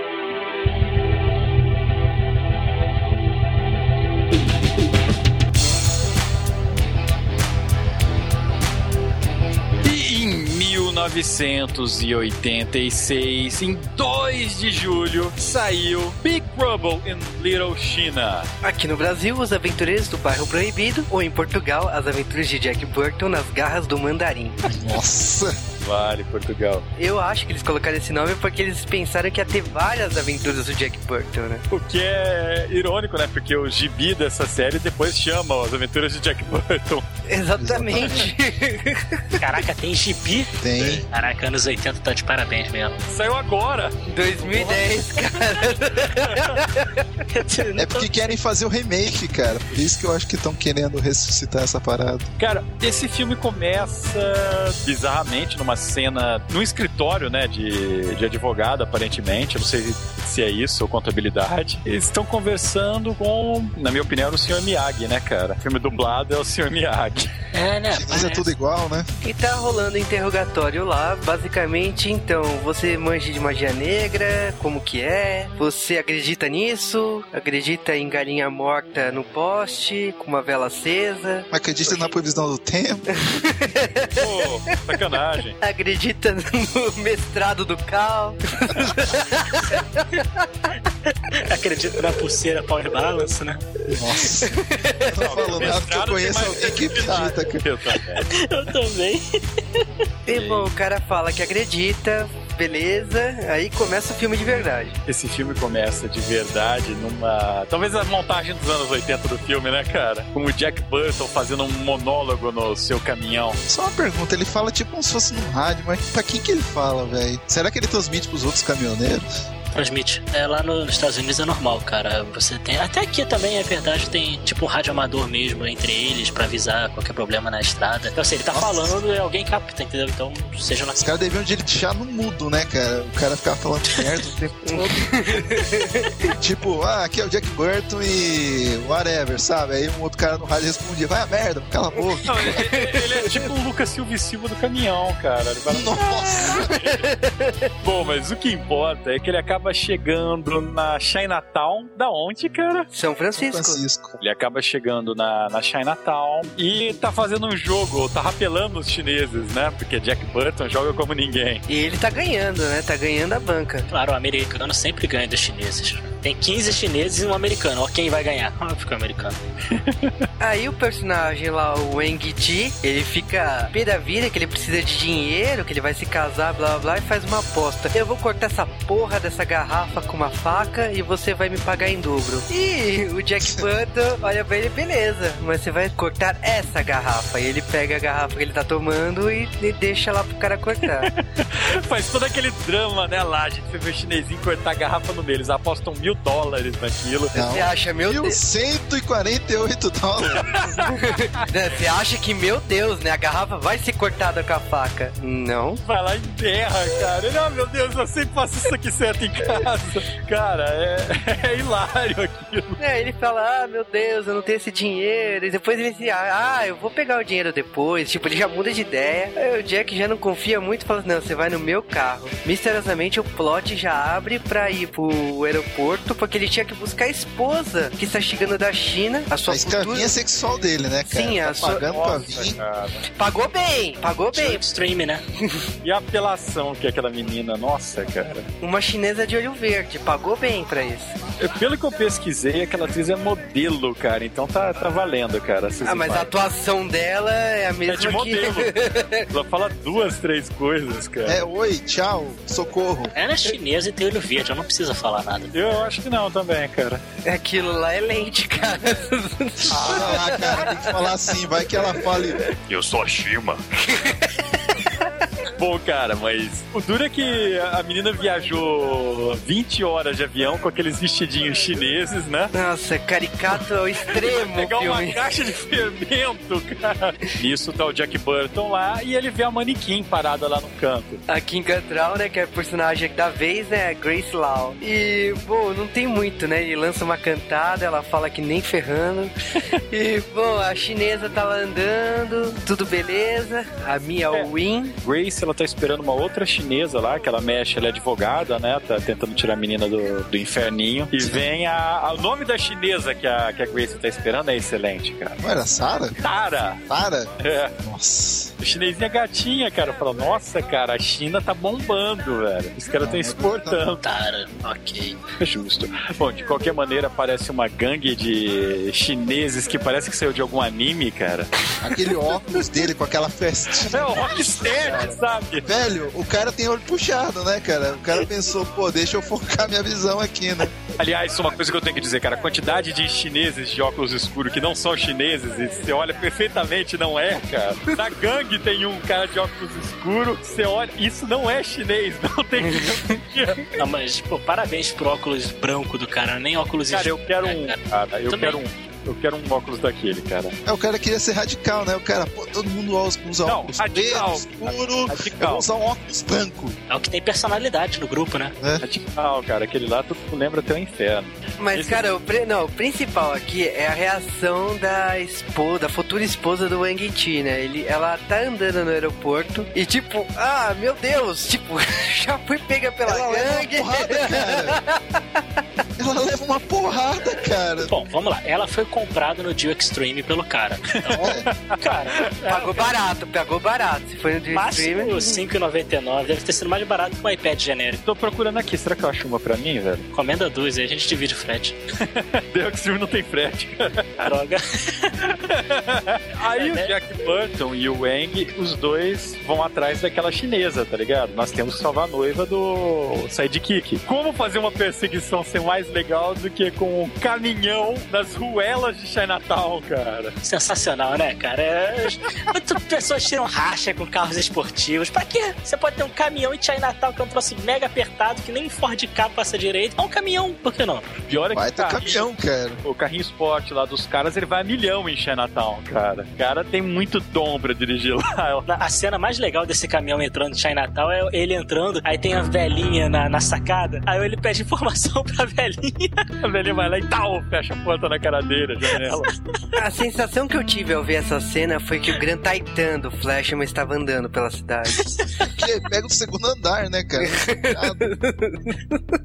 B: 1986, em 2 de julho, saiu Big Trouble in Little China.
A: Aqui no Brasil, Os Aventureiros do Bairro Proibido, ou em Portugal, As Aventuras de Jack Burton nas Garras do Mandarim.
C: Nossa!
B: Vale, Portugal.
A: Eu acho que eles colocaram esse nome porque eles pensaram que ia ter várias aventuras do Jack Burton, né?
B: O que é irônico, né? Porque o gibi dessa série depois chama As Aventuras de Jack Burton.
A: Exatamente.
D: Caraca, tem gibi?
C: Tem.
D: Caraca, anos 80 tá de parabéns mesmo.
B: Saiu agora.
A: 2010, cara.
C: É porque querem fazer o remake, cara. Por isso que eu acho que estão querendo ressuscitar essa parada.
B: Cara, esse filme começa bizarramente numa cena num escritório, né, de, de advogado, aparentemente. Eu não sei se é isso ou contabilidade. Eles estão conversando com, na minha opinião, era o Sr. Miyagi, né, cara? O filme dublado é o Sr. Miyagi.
D: É, né?
C: Mas é tudo igual, né?
A: E tá rolando interrogatório lá, basicamente, então, você manja de magia negra, como que é? Você acredita nisso? Acredita em galinha morta no poste, com uma vela acesa?
C: Acredita na previsão do tempo?
B: Pô, sacanagem.
A: Acredita no mestrado do Cal?
D: Acredito na pulseira Power Balance, né?
C: Nossa. Eu tô falando nada porque eu conheço alguém que acredita, cara.
D: Eu também.
A: E bom, o cara fala que acredita, beleza, aí começa o filme de verdade.
B: Esse filme começa de verdade numa. Talvez a montagem dos anos 80 do filme, né, cara? Com o Jack Burton fazendo um monólogo no seu caminhão.
C: Só uma pergunta, ele fala tipo como se fosse num rádio, mas pra quem que ele fala, velho? Será que ele transmite pros outros caminhoneiros?
D: Transmite. É, lá no- nos Estados Unidos é normal, cara. Você tem. Até aqui também é verdade, tem tipo um rádio amador mesmo entre eles pra avisar qualquer problema na estrada. Então, assim, ele tá
C: Nossa.
D: falando e alguém capta, entendeu? Então, seja na
C: Os caras deviam deixar no mudo, né, cara? O cara ficava falando merda o tempo todo. tipo, ah, aqui é o Jack Burton e whatever, sabe? Aí um outro cara no rádio respondia, vai a merda, cala a boca.
B: Não, ele, ele é tipo o Lucas Silva e Silva do caminhão, cara. Ele fala,
C: Nossa!
B: Bom, mas o que importa é que ele acaba chegando na Chinatown. Da onde, cara?
A: São Francisco.
C: Francisco.
B: Ele acaba chegando na, na Chinatown e tá fazendo um jogo, tá rapelando os chineses, né? Porque Jack Burton joga como ninguém.
A: E ele tá ganhando, né? Tá ganhando a banca.
D: Claro, o americano sempre ganha dos chineses. Tem 15 chineses e um americano. Ó, quem vai ganhar? Óbvio que é o americano.
A: Aí o personagem lá, o Wang Ji, ele fica pé da vida que ele precisa de dinheiro, que ele vai se casar, blá blá blá, e faz uma aposta. Eu vou cortar essa porra dessa garrafa com uma faca e você vai me pagar em dobro. E o Jack Burton olha pra ele, beleza, mas você vai cortar essa garrafa. E ele pega a garrafa que ele tá tomando e, e deixa lá pro cara cortar.
B: Faz todo aquele drama, né, lá, a gente foi ver o chinesinho cortar a garrafa no meio. Eles apostam mil dólares naquilo.
C: Não.
A: Você acha, meu Deus.
C: 1148 dólares.
A: Você acha que, meu Deus, né? A garrafa vai ser cortada com a faca. Não.
B: Vai lá e enterra, cara. Ele, ah, meu Deus, eu sempre faço isso aqui certo em casa. Cara, é, é hilário aquilo.
A: É, ele fala, ah, meu Deus, eu não tenho esse dinheiro. E depois ele diz, ah, eu vou pegar o dinheiro depois. Tipo, ele já muda de ideia. Aí o Jack já não confia muito e fala, não, você vai no meu carro. Misteriosamente o plot já abre pra ir pro aeroporto, porque ele tinha que buscar a esposa que está chegando da China, a sua
C: A escravinha
A: futura...
C: sexual dele, né, cara?
A: Sim,
C: tá
A: a sua-
C: pagando pra
B: Nossa,
C: vir.
B: cara.
A: Pagou bem, pagou
D: Bem, extreme, né?
B: E a apelação que é aquela menina, nossa, cara.
A: Uma chinesa de olho verde, pagou bem pra isso.
B: Pelo que eu pesquisei, aquela atriz é modelo, cara. Então tá, tá valendo, cara.
A: Ah, mas a atuação dela é a mesma
B: É de
A: que...
B: modelo. Ela fala duas, três coisas, cara.
C: É, oi, tchau, socorro.
D: Ela é chinesa e tem olho verde, ela não precisa falar nada.
B: Eu acho que não também, cara.
A: Aquilo lá é lente, cara.
C: Ah, cara, tem que falar assim, vai que ela fale.
B: Eu sou a Shima. Bom, cara, mas o duro é que a menina viajou 20 horas de avião com aqueles vestidinhos chineses, né?
A: Nossa, caricato ao extremo
B: Pegar uma caixa de fermento, cara. Nisso tá o Jack Burton lá e ele vê a manequim parada lá no canto.
A: A Kim Cattrall, né, que é a personagem da vez, né, Grace Lau. E, bom, não tem muito, né, ele lança uma cantada, ela fala que nem ferrando. e, bom, a chinesa tá lá andando, tudo beleza. A Mia
B: É.
A: Win.
B: Grace, ela tá esperando uma outra chinesa lá, que ela mexe, ela é advogada, né? Tá tentando tirar a menina do, do inferninho. E vem a, a- O nome da chinesa que a, que a Grace tá esperando é excelente, cara.
C: Não era Sara?
B: Tara!
C: Sara?
B: É.
C: Nossa.
B: O chinesinho é gatinha, cara. Fala, nossa, cara, a China tá bombando, velho. Os caras estão exportando.
D: Tara, ok.
B: Justo. Bom, de qualquer maneira, parece uma gangue de chineses que parece que saiu de algum anime, cara.
C: Aquele óculos dele com aquela festinha.
B: É o Rocksteady, sabe?
C: Velho, o cara tem olho puxado, né, cara? O cara pensou, pô, deixa eu focar minha visão aqui, né?
B: Aliás, isso é uma coisa que eu tenho que dizer, cara. A quantidade de chineses de óculos escuros que não são chineses e você olha perfeitamente, não é, cara. Na gangue tem um cara de óculos escuros, você olha, isso não é chinês, não tem.
D: Não, mas, pô, parabéns pro óculos branco do cara, nem óculos
B: Cara, eu quero
D: É,
B: um.
D: cara.
B: Cara, eu
D: Também.
B: quero um. Eu quero um óculos daquele, cara.
C: É, o cara queria ser radical, né? O cara, pô, todo mundo usa,
B: Não,
C: óculos
B: radical.
C: escuro. Eu
B: Radical.
C: vou usar um óculos branco.
D: É o que tem personalidade no grupo, né?
B: Radical, cara. Aquele lá tu lembra até o inferno.
A: Mas,
B: Esse-
A: cara, o, pri- não, o principal aqui é a reação da esposa, da futura esposa do Wang Chi, né? Ele, ela tá andando no aeroporto e, tipo, ah, meu Deus, tipo, já fui pega pela
C: Ela leva uma
A: gangue.
C: porrada, cara. Ela leva uma porrada, cara.
D: Bom, vamos lá. Ela foi comprada no Deal Extreme pelo cara. Então, cara,
A: Pagou barato, pagou barato. Se foi no Dream
D: máximo
A: Stream.
D: 5,99. Deve ter sido mais barato que um iPad genérico.
B: Tô procurando aqui, será que eu acho uma pra mim, velho?
D: Comenda duas, aí a gente divide o frete.
B: The Extreme não tem frete.
D: Droga.
B: Aí
D: É, né?
B: o Jack Burton e o Wang, os dois vão atrás daquela chinesa, tá ligado? Nós temos que salvar a noiva do Sidekick. Como fazer uma perseguição ser mais legal do que com um caminhão nas ruelas de Chinatown, cara?
D: Sensacional, né, cara? É... Muitas pessoas tiram racha com carros esportivos. Pra quê? Você pode ter um caminhão em Chinatown que é um troço mega apertado que nem Ford K passa direito. É um caminhão, por que não?
B: Pior é que
C: Vai
B: o
C: ter
B: carrinho,
C: caminhão, cara.
B: o carrinho esporte lá dos caras, ele vai a milhão em Chinatown, cara. O cara tem muito dom pra dirigir lá.
D: A cena mais legal desse caminhão entrando em Chinatown é ele entrando, aí tem a velhinha na, na sacada, aí ele pede informação pra velhinha.
B: A velhinha vai lá e tal, fecha a porta na cara dele, a janela.
A: A sensação que eu tive ao ver essa cena foi que o Gran Titan do Flashman estava andando pela cidade.
C: Que pega o segundo andar, né, cara?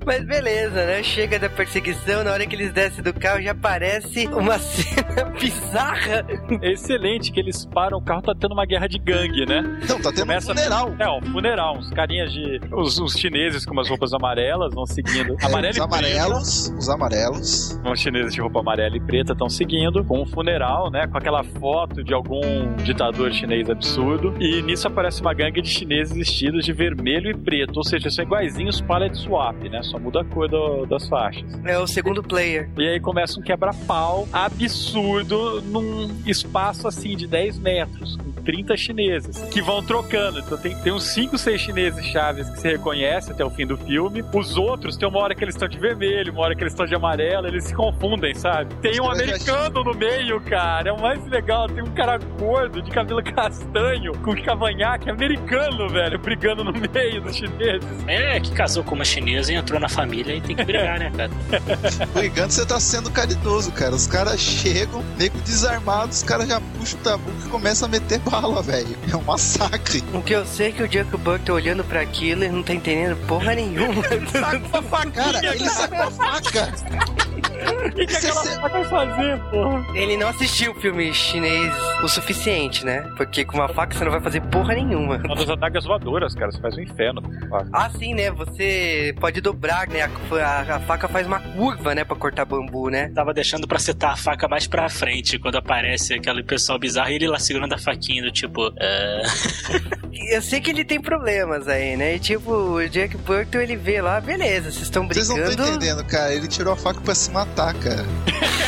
A: Mas beleza, né? Chega da perseguição, na hora que eles descem do carro já aparece uma cena bizarra.
B: É excelente que eles param, o carro tá tendo uma guerra de gangue, né?
C: Não, tá tendo
B: Começa-
C: um funeral.
B: É, um funeral, uns carinhas de. Os, os chineses com umas roupas amarelas vão seguindo.
C: É,
B: Amarelo
C: os
B: e
C: amarelos, os amarelos.
B: Os chineses de roupa amarela e preta estão seguindo com um funeral, né? Com aquela foto de algum ditador chinês absurdo. E nisso aparece uma gangue de chineses vestidos de vermelho e preto. Ou seja, são iguaizinhos palette swap, né? Só muda a cor do- das faixas.
A: É o segundo player.
B: E aí começa um quebra-pau absurdo num espaço assim de 10 metros, com 30 chineses, que vão trocando. Então tem, tem uns 5, 6 chineses chaves que se reconhece até o fim do filme. Os outros, tem uma hora que eles estão de vermelho, uma hora que eles estão de amarelo, eles se confundem, sabe? Tem um americano no meio, cara. É o mais legal. Tem um cara gordo, de cabelo castanho, com cavanhaque americano, velho, brigando no meio dos chineses.
D: É, que casou com uma chinesa e entrou na família e tem que brigar, né, cara?
C: Brigando, você tá sendo caridoso, cara. Os caras chegam, nego desarmados, os caras já puxam o tabu e começam a meter bala, velho. É um massacre.
A: O que eu sei é que o Jack Burke tá olhando pra aquilo e não tá entendendo porra nenhuma.
C: Cara, ele sacou a faca.
B: O que, que aquela faca vai fazer, porra?
A: Ele não assistiu o filme chinês o suficiente, né? Porque com uma faca você não vai fazer porra nenhuma.
B: Uma das adagas voadoras, cara. Você faz um inferno com faca.
A: Ah, sim, né? Você pode dobrar, né? A, a- a faca faz uma curva, né? Pra cortar bambu, né?
D: Tava deixando pra citar a faca mais pra frente, quando aparece aquele pessoal bizarro e ele lá segurando a faquinha do tipo. "Ah,
A: Eu sei que ele tem problemas aí, né? E tipo, o Jack Burton, ele vê lá, beleza, vocês estão
C: Vocês não estão
A: brigando.
C: entendendo, cara. Ele tirou a faca pra se matar, cara.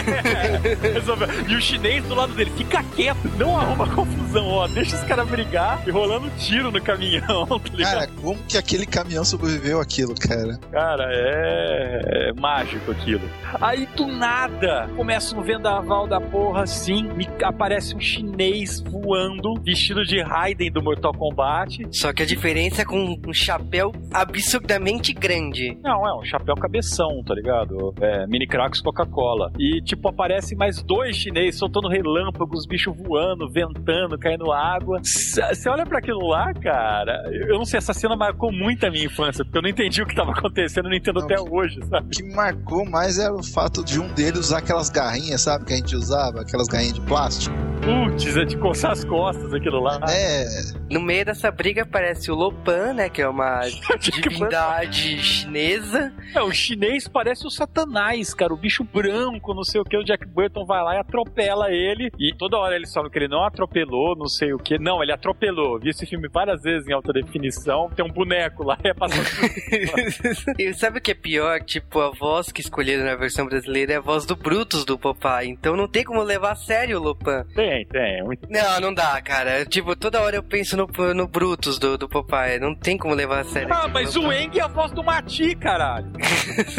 B: Resolveu. E o chinês do lado dele, fica quieto, não arruma confusão, ó. Deixa os caras brigar e rolando tiro no caminhão, tá ligado?
C: Cara, como que aquele caminhão sobreviveu àquilo, cara?
B: Cara, é... é mágico aquilo. Aí do nada começa um vendaval da porra assim, me aparece um chinês voando, vestido de Raiden do Mortal Kombat.
A: Só que a diferença é com um chapéu absurdamente grande.
B: Não, é um chapéu cabeção, tá ligado? É, mini Coca-Cola. E, tipo, aparecem mais dois chineses soltando relâmpagos, bicho voando, ventando, caindo água. Você olha pra aquilo lá, cara, eu não sei, essa cena marcou muito a minha infância, porque eu não entendi o que tava acontecendo, eu não entendo
C: Não,
B: até
C: que-
B: hoje, sabe?
C: O que marcou mais era o fato de um deles usar aquelas garrinhas, sabe? Que a gente usava, aquelas garrinhas de plástico.
B: Putz, é de coçar as costas aquilo lá.
C: É,
A: No meio dessa briga aparece o Lopan, né? Que é uma divindade chinesa.
B: É, o chinês parece o satanás, cara, o bicho branco, não sei o que, o Jack Burton vai lá e atropela ele, e toda hora eles falam que ele não atropelou, não sei o que. Não, ele atropelou. Vi esse filme várias vezes em alta definição, tem um boneco lá, é passando
A: e sabe o que é pior? Tipo, a voz que escolheram na versão brasileira é a voz do Brutus do Popeye. Então não tem como levar a sério o Lopan.
B: Tem, tem. é
A: Não, não dá, cara. Tipo, toda hora eu penso no, no Brutus do, do Popeye. Não tem como levar a sério.
B: Ah, mas o Eng é a voz do Mati, caralho.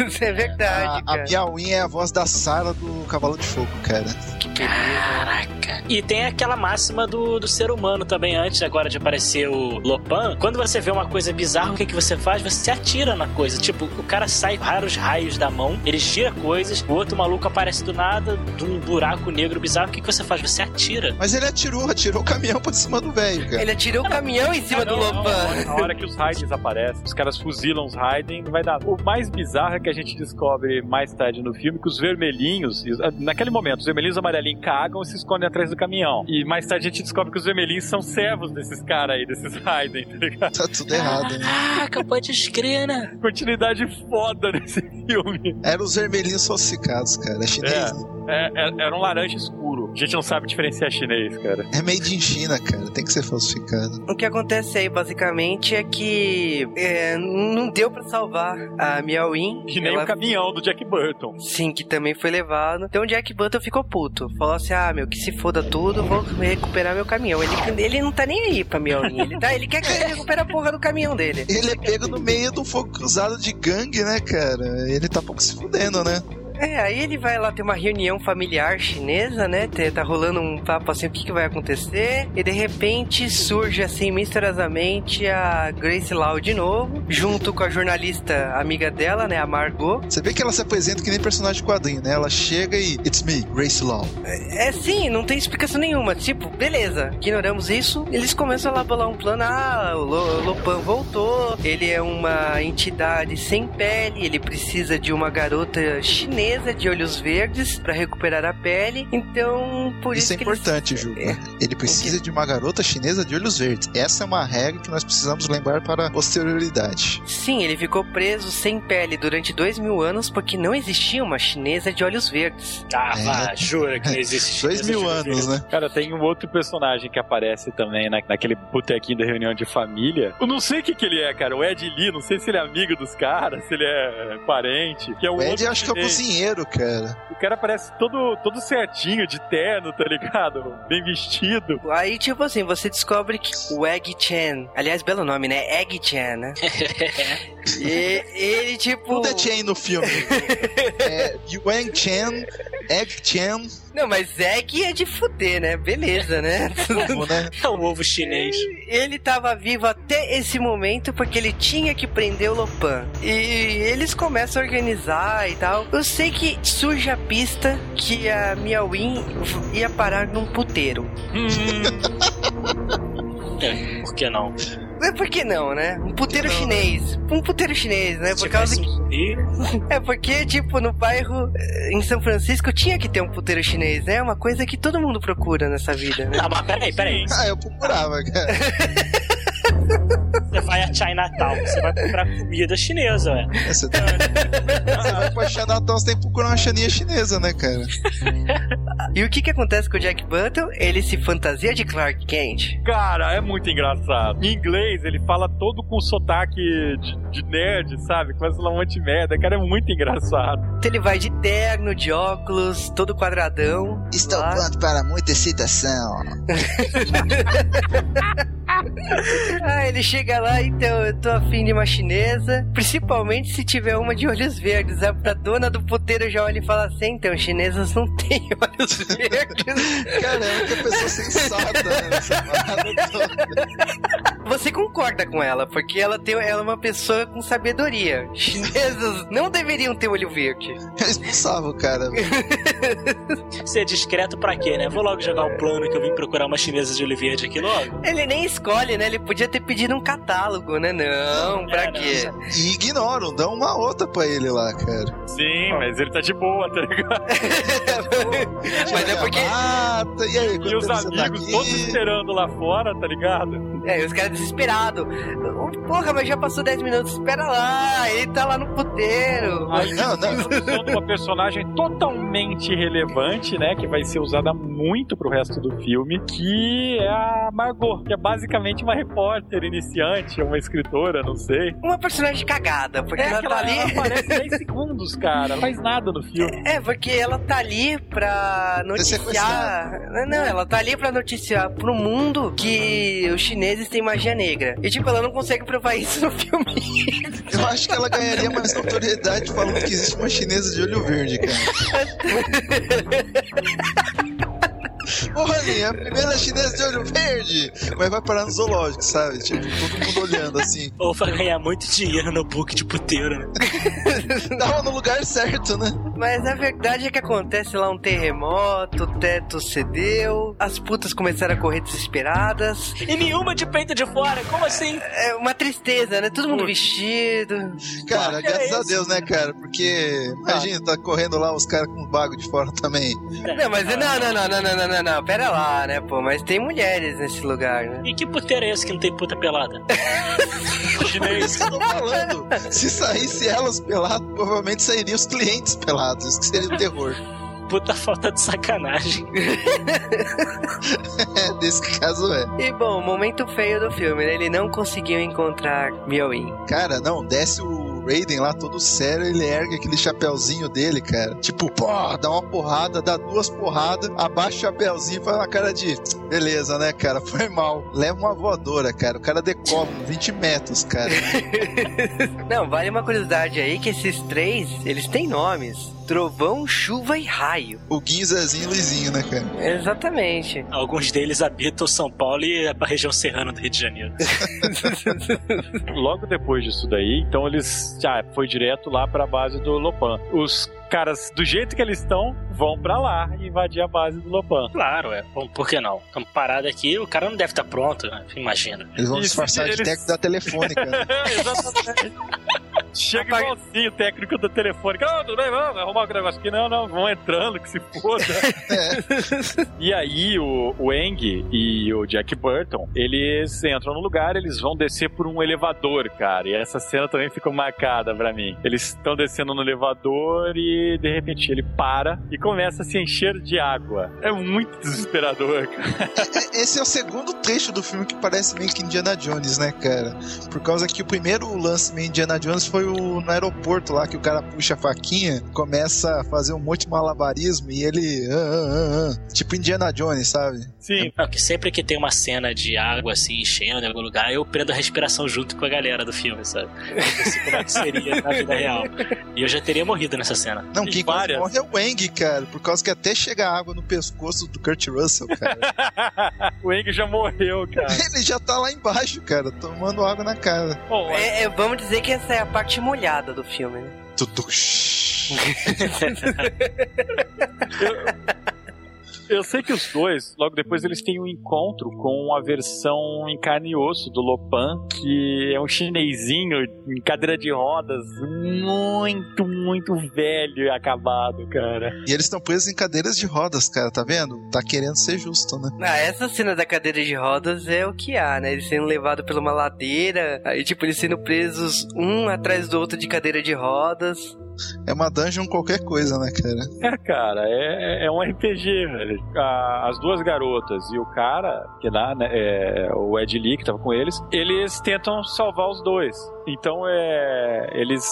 A: Isso é verdade,
C: a, a
A: cara.
C: Miauí é a voz da Sara do Cavalo de Fogo, cara.
A: Que.
D: Caraca. E tem aquela máxima do, do ser humano também, antes agora de aparecer o Lopan. Quando você vê uma coisa bizarra, o que, que você faz? Você atira na coisa. Tipo, o cara sai raros raios da mão, ele tira coisas, o outro maluco aparece do nada, de um buraco negro bizarro. O que, que você faz? Você atira.
C: Mas ele atirou, atirou o caminhão pra cima do velho, cara.
A: Ele atirou o caminhão em cima do
B: Não, não,
A: Lopan.
B: Na hora que os Raidens aparecem, os caras fuzilam os Raiden, vai dar. O mais bizarro é que a gente descobre mais tarde no filme que os vermelhinhos, naquele momento, os vermelhinhos e amarelinhos cagam e se escondem atrás do caminhão. E mais tarde a gente descobre que os vermelhinhos são servos desses caras aí, desses Raiden, tá ligado?
C: Tá tudo errado, né?
D: Caraca, pode escrever, né?
B: Continuidade foda nesse filme.
C: Eram os vermelhinhos falsificados, cara. É chinês, né?
B: É, é- era um laranja escuro. A gente não sabe diferenciar chinês, cara.
C: É made in China, cara. Tem que ser falsificado.
A: O que acontece aí, basicamente, é que é, não deu pra salvar a Miauin.
B: E nem
A: Ela-
B: o caminhão do Jack Burton.
A: Sim, que também foi levado. Então o Jack Burton ficou puto. Falou assim: ah, meu, que se foda tudo, vou recuperar meu caminhão. Ele, ele não tá nem aí pra Miauin. Ele, tá, ele quer que ele recupere a porra do caminhão dele.
C: Ele é pego no meio do fogo cruzado de gangue, né, cara? Ele tá pouco se fudendo, né?
A: É, aí ele vai lá ter uma reunião familiar chinesa, né? Tá- Tá rolando um papo assim, o que, que vai acontecer? E de repente surge assim, misteriosamente, a Grace Lau de novo, junto com a jornalista amiga dela, né? A Margot.
C: Você vê que ela se apresenta que nem personagem de quadrinho, né? Ela chega e. It's me, Grace Law.
A: É sim, não tem explicação nenhuma. Tipo, beleza, ignoramos isso. Eles começam a elaborar um plano. Ah, o Lo- Lopan voltou. Ele é uma entidade sem pele. Ele precisa de uma garota chinesa de olhos verdes para recuperar a pele. Então, por isso,
C: Isso é
A: que eles-
C: importante, Ju.
A: É.
C: Ele precisa de uma garota chinesa de olhos verdes. Essa é uma regra que nós precisamos lembrar para a posterioridade.
A: Sim, ele ficou preso sem pele durante dois mil anos porque não existia uma chinesa de olhos verdes.
D: Ah,
C: É.
D: vá, jura que não existe
C: Dois
D: chinesa
C: mil
D: de
C: anos, né?
B: Cara, tem um outro personagem que aparece também na, naquele botequinho da reunião de família. Eu não sei o que, que ele é, cara. O Ed Lee, não sei se ele é amigo dos caras, se ele é parente. Que é o
C: O Ed
B: outro
C: acho que é o
B: chinês.
C: Cara.
B: O cara parece todo, todo certinho, de terno, tá ligado? Bem vestido.
A: Aí, tipo assim, você descobre que o Egg Chen, aliás, belo nome, né? Egg Chen, né? e ele, tipo.
C: Tudo é Chen no filme. é, Yuan Chen, Egg Chen,
A: Não, mas Egg é de fuder, né? Beleza, né?
C: como, né?
D: É o ovo chinês.
A: ele tava vivo até esse momento porque ele tinha que prender o Lopan. E eles começam a organizar e tal. Eu sei que surge a pista que a Miauin ia parar num puteiro.
D: É, por que não?
A: É por que não, né? Um puteiro
C: Por não,
A: chinês. Um puteiro chinês, né? Por
D: Se
A: causa
D: tivesse-
A: que. É porque, tipo, no bairro, eh, em São Francisco, tinha que ter um puteiro chinês, né? É uma coisa que todo mundo procura nessa vida, né?
D: Ah, mas peraí, peraí.
C: Ah, eu procurava, cara.
D: Você vai a Chinatown, você vai comprar comida chinesa, ué.
C: Você, tá... você vai pra Chinatown, você tem que procurar uma chaninha chinesa, né, cara?
A: E o que que acontece com o Jack Button? Ele se fantasia de Clark Kent.
B: Cara, é muito engraçado. Em inglês, ele fala todo com sotaque de, de nerd, sabe? Começa a falar um monte de merda. Cara, é muito engraçado.
A: Então ele vai de terno, de óculos, todo quadradão.
C: Estou
A: lá.
C: pronto para muita excitação.
A: Ah, ele chega lá, então, eu tô afim de uma chinesa, principalmente se tiver uma de olhos verdes. A, a dona do puteiro já olha e fala assim, então, chinesas não têm olhos verdes.
C: Cara, é uma pessoa sensata, né? Nessa parada toda.
A: Você concorda com ela, porque ela, tem, ela é uma pessoa com sabedoria. Chinesas não deveriam ter olho verde.
C: Eu expulsava o cara.
D: Ser discreto pra quê, né? Vou logo jogar o plano que eu vim procurar uma chinesa de olho verde aqui logo.
A: Ele nem escolhe, né? Ele podia ter pedido um catálogo, né? Não, pra quê?
C: E ignoram, dão uma outra pra ele lá, cara.
B: Sim, mas ele tá de boa, tá ligado?
A: Mas é porque.
C: Mata, e aí,
B: E os
C: tá
B: amigos
C: aqui?
B: todos esperando lá fora, tá ligado?
A: É, os caras desesperados. Porra, mas já passou 10 minutos, espera lá, ele tá lá no puteiro.
B: Aí
C: Não, não.
B: uma personagem totalmente relevante, né? Que vai ser usada muito pro resto do filme, que é a Margot, que é basicamente uma repórter iniciante, uma escritora, não sei.
A: Uma personagem cagada, porque
B: É
A: ela tá ali.
B: ela aparece 10 segundos, cara. Não faz nada no filme.
A: É, porque ela tá ali pra noticiar. Não, não, ela tá ali pra noticiar pro mundo que os chineses têm magia negra. E tipo, ela não consegue provar isso no filme.
C: Eu acho que ela ganharia mais notoriedade falando que existe uma chinesa de olho verde, cara. Olhem, é a primeira chinesa de olho verde! Mas vai parar no zoológico, sabe? Tipo, todo mundo olhando assim.
D: Ou vai ganhar muito dinheiro no book de puteiro, né?
C: Tava no lugar certo, né?
A: Mas a verdade é que acontece lá um terremoto, o teto cedeu, as putas começaram a correr desesperadas.
D: E nenhuma de peito de fora, como assim?
A: É uma tristeza, né? Todo mundo vestido.
C: Cara,
D: é
C: graças
D: é
C: a Deus, né, cara? Porque, imagina, tá correndo lá os caras com o bago de fora também.
A: Não, mas é. não, não, não, não, não, não, não pera lá, né, pô? Mas tem mulheres nesse lugar, né?
D: E que puteiro é esse que não tem puta pelada?
C: Por isso que eu tô falando. Se saísse elas peladas, provavelmente sairiam os clientes pelados. Isso que seria o terror.
D: Puta falta de sacanagem.
C: É, nesse caso é.
A: E bom, momento feio do filme, né? Ele não conseguiu encontrar Miaoin.
C: Cara, não, desce o Raiden lá todo sério, ele ergue aquele chapéuzinho dele, cara. Tipo, pô, dá uma porrada, dá duas porradas, abaixa o chapéuzinho e faz uma cara de. Beleza, né, cara? Foi mal. Leva uma voadora, cara. O cara decola 20 metros, cara.
A: Não, vale uma curiosidade aí que esses três, eles têm nomes. Trovão, chuva e raio.
C: O Guinho, Zezinho e Luizinho, né, cara?
A: Exatamente.
D: Alguns deles habitam São Paulo e a região serrana do Rio de Janeiro.
B: Logo depois disso daí, então eles já foi direto lá pra base do Lopan. Os caras, do jeito que eles estão, vão pra lá e invadir a base do Lopan.
D: Claro, é. Bom, por que não? Estamos parados aqui, o cara não deve estar pronto, né? imagina.
C: Eles vão
B: Isso,
C: disfarçar de
B: eles-
C: técnico da telefônica. né?
B: Exatamente. Chega igualzinho o técnico do telefone. Não, tudo bem, vamos arrumar o negócio aqui. Não, não, vão entrando, que se foda. e aí, o, o Eng e o Jack Burton, eles entram no lugar, eles vão descer por um elevador, cara. E essa cena também ficou marcada pra mim. Eles estão descendo no elevador e, de repente, ele para e começa a se encher de água. É muito desesperador, cara.
C: Esse é o segundo trecho do filme que parece meio que Indiana Jones, né, cara? Por causa que o primeiro lance meio Indiana Jones foi o, no aeroporto lá, que o cara puxa a faquinha, começa a fazer um monte de malabarismo e ele. ah, ah, ah, tipo Indiana Jones, sabe?
B: Sim,
D: Não, que sempre que tem uma cena de água assim enchendo em algum lugar, eu prendo a respiração junto com a galera do filme, sabe? Eu pensei como é que seria na vida real. E eu já teria morrido nessa cena.
C: Não, quem
B: várias.
C: morre é o Wang, cara, por causa que até chega água no pescoço do Kurt Russell, cara.
B: o Eng já morreu, cara.
C: ele já tá lá embaixo, cara, tomando água na cara.
B: Bom,
A: É, é, vamos dizer que essa é a parte molhada do filme, né?
C: Tudo.
B: Eu sei que os dois, logo depois, eles têm um encontro com a versão em carne e osso do Lopan, que é um chinesinho em cadeira de rodas, muito, muito velho e acabado, cara.
C: E eles estão presos em cadeiras de rodas, cara, tá vendo? Tá querendo ser justo, né?
A: Ah, essa cena da cadeira de rodas é o que há, né? Eles sendo levados por uma ladeira, aí tipo, eles sendo presos um atrás do outro de cadeira de rodas.
C: É uma dungeon qualquer coisa, né, cara?
B: É, cara, é, é um RPG, velho. A- as duas garotas e o cara, que lá, né, é, o Ed Lee, que tava com eles, eles tentam salvar os dois. Então, é, eles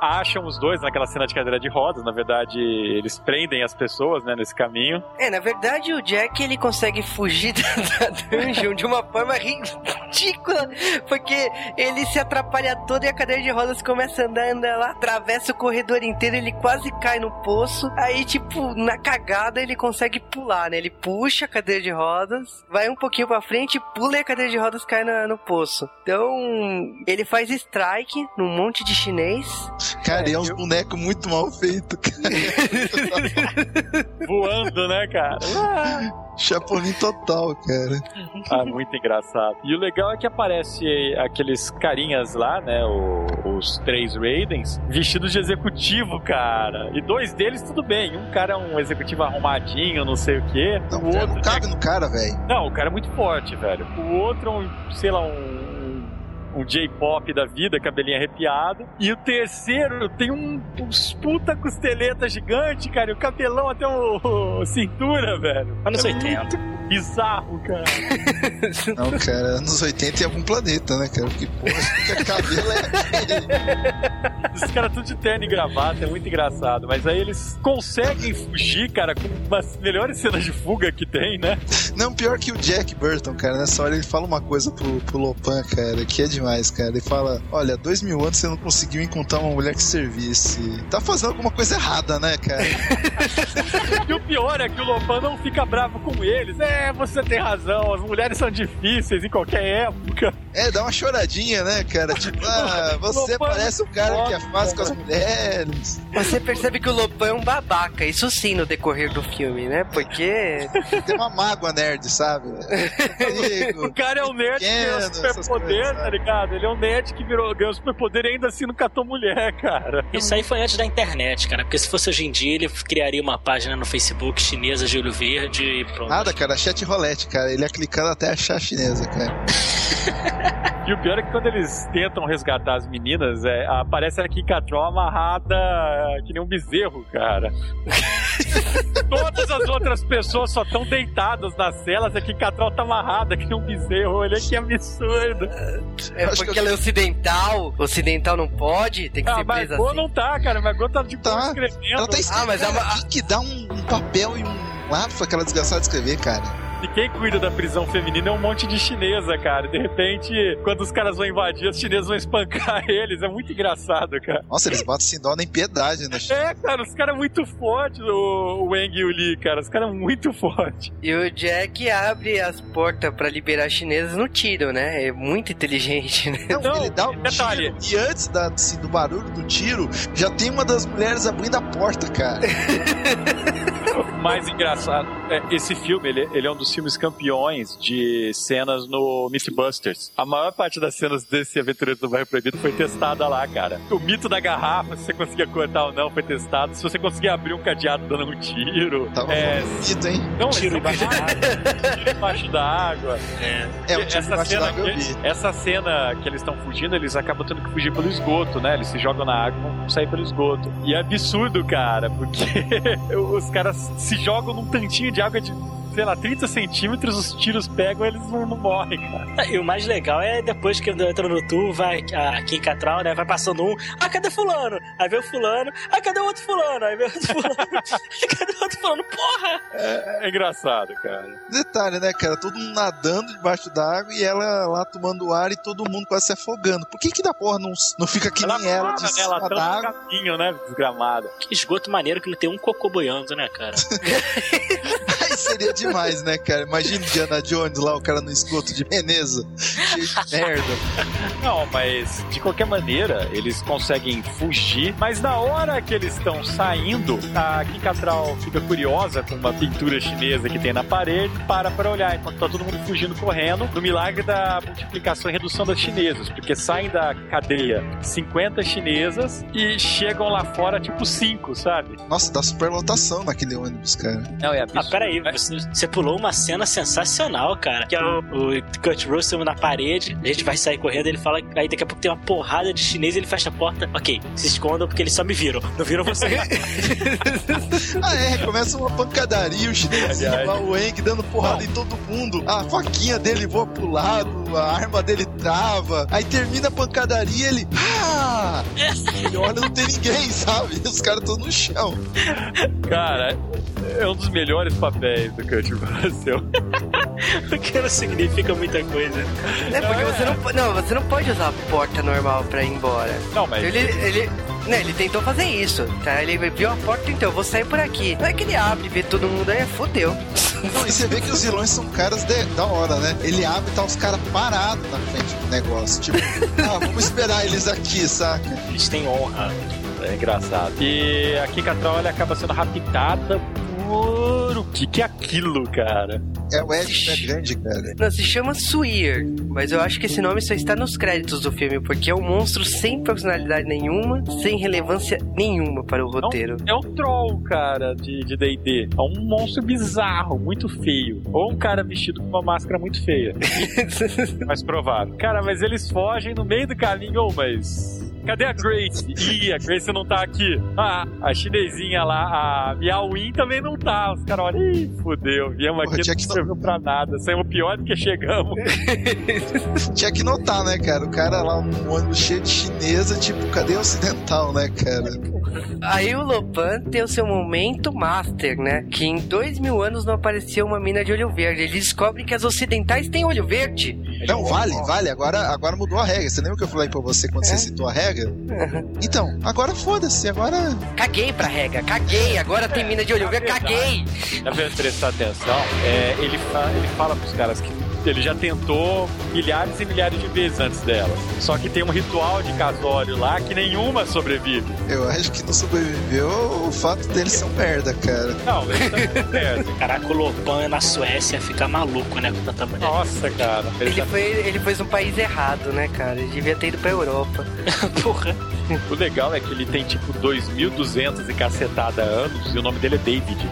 B: acham os dois naquela cena de cadeira de rodas. Na verdade, eles prendem as pessoas, né, nesse caminho.
A: É, na verdade o Jack ele consegue fugir da, dungeon de uma forma ridícula, porque ele se atrapalha todo e a cadeira de rodas começa a andar, anda lá, atravessa o corredor inteiro, ele quase cai no poço. Aí, tipo, na cagada ele consegue pular, né? Ele puxa a cadeira de rodas, vai um pouquinho pra frente, pula e a cadeira de rodas cai na- no poço. Então, ele faz strike num monte de chinês.
C: Cara, e é uns bonecos muito mal feitos, cara.
B: Voando, né, cara?
C: Chapolin total, cara.
B: Ah, muito engraçado. E o legal é que aparece aqueles carinhas lá, né? o- os três Raidens, vestidos de executivo, cara. E dois deles, tudo bem. Um cara é um executivo arrumadinho, não sei o quê.
C: Não,
B: o outro.
C: não cabe no cara, velho.
B: Não, o cara é muito forte, velho. O outro é um, sei lá, um. Um J-pop da vida, cabelinho arrepiado. E o terceiro tem um, uns puta costeleta gigante, cara. E o cabelão até o, o cintura, velho.
D: Anos
B: É
D: 80.
B: muito Bizarro, cara.
C: Não, cara, anos 80 em algum planeta, né, cara? Porque, porra, que cabelo é aquele?
B: Os caras tudo de terno e gravata, é muito engraçado. Mas aí eles conseguem fugir, cara, com umas melhores cenas de fuga que tem, né?
C: Não, pior que o Jack Burton, cara. Nessa hora ele fala uma coisa pro, pro Lopan, cara, que é demais, cara. Ele fala: Olha, dois mil anos você não conseguiu encontrar uma mulher que servisse. Tá fazendo alguma coisa errada, né, cara?
B: E o pior é que o Lopan não fica bravo com eles. É, você tem razão, as mulheres são difíceis em qualquer época.
C: É, dá uma choradinha, né, cara? Tipo, ah, você
B: Lopan
C: parece um cara que é fácil com as mulheres.
A: Você percebe que o Lopan é um babaca, isso sim no decorrer do filme, né? Porque
C: Tem uma mágoa nerd, sabe?
B: O cara é um nerd que superpoder,
C: coisas,
B: tá ligado? Ele é um nerd que virou, ganhou superpoder e ainda assim não catou mulher, cara.
D: Isso aí foi antes da internet, cara. Porque se fosse hoje em dia, ele criaria uma página no Facebook chinesa de olho verde e pronto.
C: Nada, cara, chat rolete, cara. Ele é clicando até achar a chinesa, cara.
B: E o pior é que quando eles tentam resgatar as meninas, é, aparece a Kikatrol amarrada que nem um bezerro, cara. Todas as outras pessoas só estão deitadas nas celas, a Kikatrol tá amarrada que um bezerro. Olha que absurdo.
A: é
C: Acho
A: porque
C: que eu-
A: ela é ocidental, ocidental não pode, tem que
B: Ah,
A: ser presa assim.
B: não tá, cara. Margot tá de boa
C: Tá.
B: escrevendo.
C: Ela tá escrevendo.
A: Ah, mas é uma-
C: Quem que dá um, um papel e um lápis pra aquela desgraçada de escrever, cara?
B: E quem cuida da prisão feminina é um monte de chinesa, cara. De repente, quando os caras vão invadir, os chineses vão espancar eles. É muito engraçado, cara.
C: Nossa, eles batem sem dó nem piedade, né?
B: É, cara, os caras muito fortes, o, o Wang e o Lee, cara. Os caras muito fortes.
A: E o Jack abre as portas pra liberar chineses no tiro, né? É muito inteligente, né?
C: Não,
B: Não,
C: ele dá um
B: detalhe.
C: tiro e antes da, assim, do barulho do tiro, já tem uma das mulheres abrindo a porta, cara.
B: O mais engraçado é esse filme, ele, ele é um dos filmes campeões de cenas no Mythbusters. A maior parte das cenas desse Aventureiro do Bairro Proibido foi testada lá, cara. O mito da garrafa, se você conseguia cortar ou não, foi testado. Se você conseguia abrir um cadeado dando um tiro.
C: Tava
B: é,
C: bonito, hein?
B: não,
D: Tiro embaixo da
B: tiro embaixo da água.
C: É, o tiro
B: essa cena,
C: d'água eu vi.
B: que, essa cena que eles estão fugindo, eles acabam tendo que fugir pelo esgoto, né? Eles se jogam na água e vão sair pelo esgoto. E é absurdo, cara, porque os caras se jogam num tantinho de água de, sei lá, 30 centímetros, os tiros pegam eles não, não morrem, cara.
D: E o mais legal é depois que entra no tour, vai a Kim Catral, né? Vai passando um, ah, cadê fulano? Aí vem o fulano, ah, cadê o outro fulano? Aí vem o outro fulano, cadê o outro fulano? Porra!
B: É, é engraçado, cara.
C: Detalhe, né, cara? Todo mundo nadando debaixo d'água e ela lá tomando ar e todo mundo quase se afogando. Por que que da porra não, não fica que nem ela de
B: para, né? Ela
C: cima d'água?
B: um caminho, né? Desgramada.
D: Que esgoto maneiro que não tem um cocô boiando, né, cara?
C: Seria demais, né, cara? Imagina Indiana Jones lá, o cara no esgoto de Veneza. Cheio de merda.
B: Não, mas de qualquer maneira, eles conseguem fugir. Mas na hora que eles estão saindo, a Kim fica curiosa com uma pintura chinesa que tem na parede, para para olhar, enquanto tá todo mundo fugindo correndo, no milagre da multiplicação e redução das chinesas, porque saem da cadeia 50 chinesas e chegam lá fora tipo 5, sabe?
C: Nossa, dá superlotação naquele ônibus, cara.
B: Não, é
D: Ah, peraí, você, você pulou uma cena sensacional, cara. Que é o, o Kurt Russell na parede, a gente vai sair correndo, ele fala, aí daqui a pouco tem uma porrada de chinês e ele fecha a porta. Ok, se escondam porque eles só me viram. Não viram você.
C: Ah, é, começa uma pancadaria, o lá, o Eng dando porrada em todo mundo. A faquinha dele voa pro lado, a arma dele trava. Aí termina a pancadaria, ele. Ah! Ele olha, não tem ninguém, sabe? Os caras estão no chão.
B: Cara, é um dos melhores papéis do Kurt Russell.
D: Porque não significa muita coisa.
A: É porque você não, não, você não pode usar a porta normal pra ir embora.
B: Não, mas
A: Ele, ele, né, ele tentou fazer isso, tá? Ele viu a porta, então, eu vou sair por aqui. Não é que ele abre, vê todo mundo aí, fodeu.
C: Não, e você vê que os vilões são caras de- da hora, né? Ele abre e tá os caras parados na frente do negócio. Tipo, ah, vamos esperar eles aqui, saca?
D: Eles têm honra.
B: É engraçado. E a Kim Cattrall ela acaba sendo raptada por... O que que é aquilo, cara?
C: É o Ed que é grande, cara.
A: Não, se chama Swear, mas eu acho que esse nome só está nos créditos do filme, porque é um monstro sem personalidade nenhuma, sem relevância nenhuma para o roteiro.
B: É um troll, cara, de de D&D. É um monstro bizarro, muito feio. Ou um cara vestido com uma máscara muito feia. Mais provável. Cara, mas eles fogem no meio do caminho, oh, mas... Cadê a Grace? Ih, a Grace não tá aqui. Ah, a chinesinha lá, a Miauin também não tá. Os caras olham, ih, fudeu, viemos
C: Porra,
B: aqui, não
C: que não-
B: serviu pra nada. Saímos pior do que chegamos.
C: Tinha que notar, né, cara? O cara lá, um ônibus cheio de chinesa, tipo, cadê o ocidental, né, cara?
A: Aí o Lopan tem o seu momento master, né? Que em dois mil anos não apareceu uma mina de olho verde. Ele descobre que as ocidentais têm olho verde.
C: Não, vale, vale. Agora, agora mudou a regra. Você lembra que eu falei pra você quando você citou a regra? Então, agora foda-se. Agora.
A: Caguei pra regra, caguei. Agora tem mina de olho verde, caguei.
B: Na verdade, prestar atenção, é, ele, fa ele fala pros caras que ele já tentou milhares e milhares de vezes antes dela. Só que tem um ritual de casório lá que nenhuma sobrevive.
C: Eu acho que não sobreviveu o fato deles ser um merda, cara.
B: Não, eles estão perto.
D: Caraca, o Lopan na Suécia fica maluco, né? Com tanta mulher.
B: Nossa, cara.
A: Ele foi, ele foi um país errado, né, cara? Ele devia ter ido pra Europa.
D: Porra.
B: O legal é que ele tem tipo 2.200 e cacetada anos e o nome dele é David.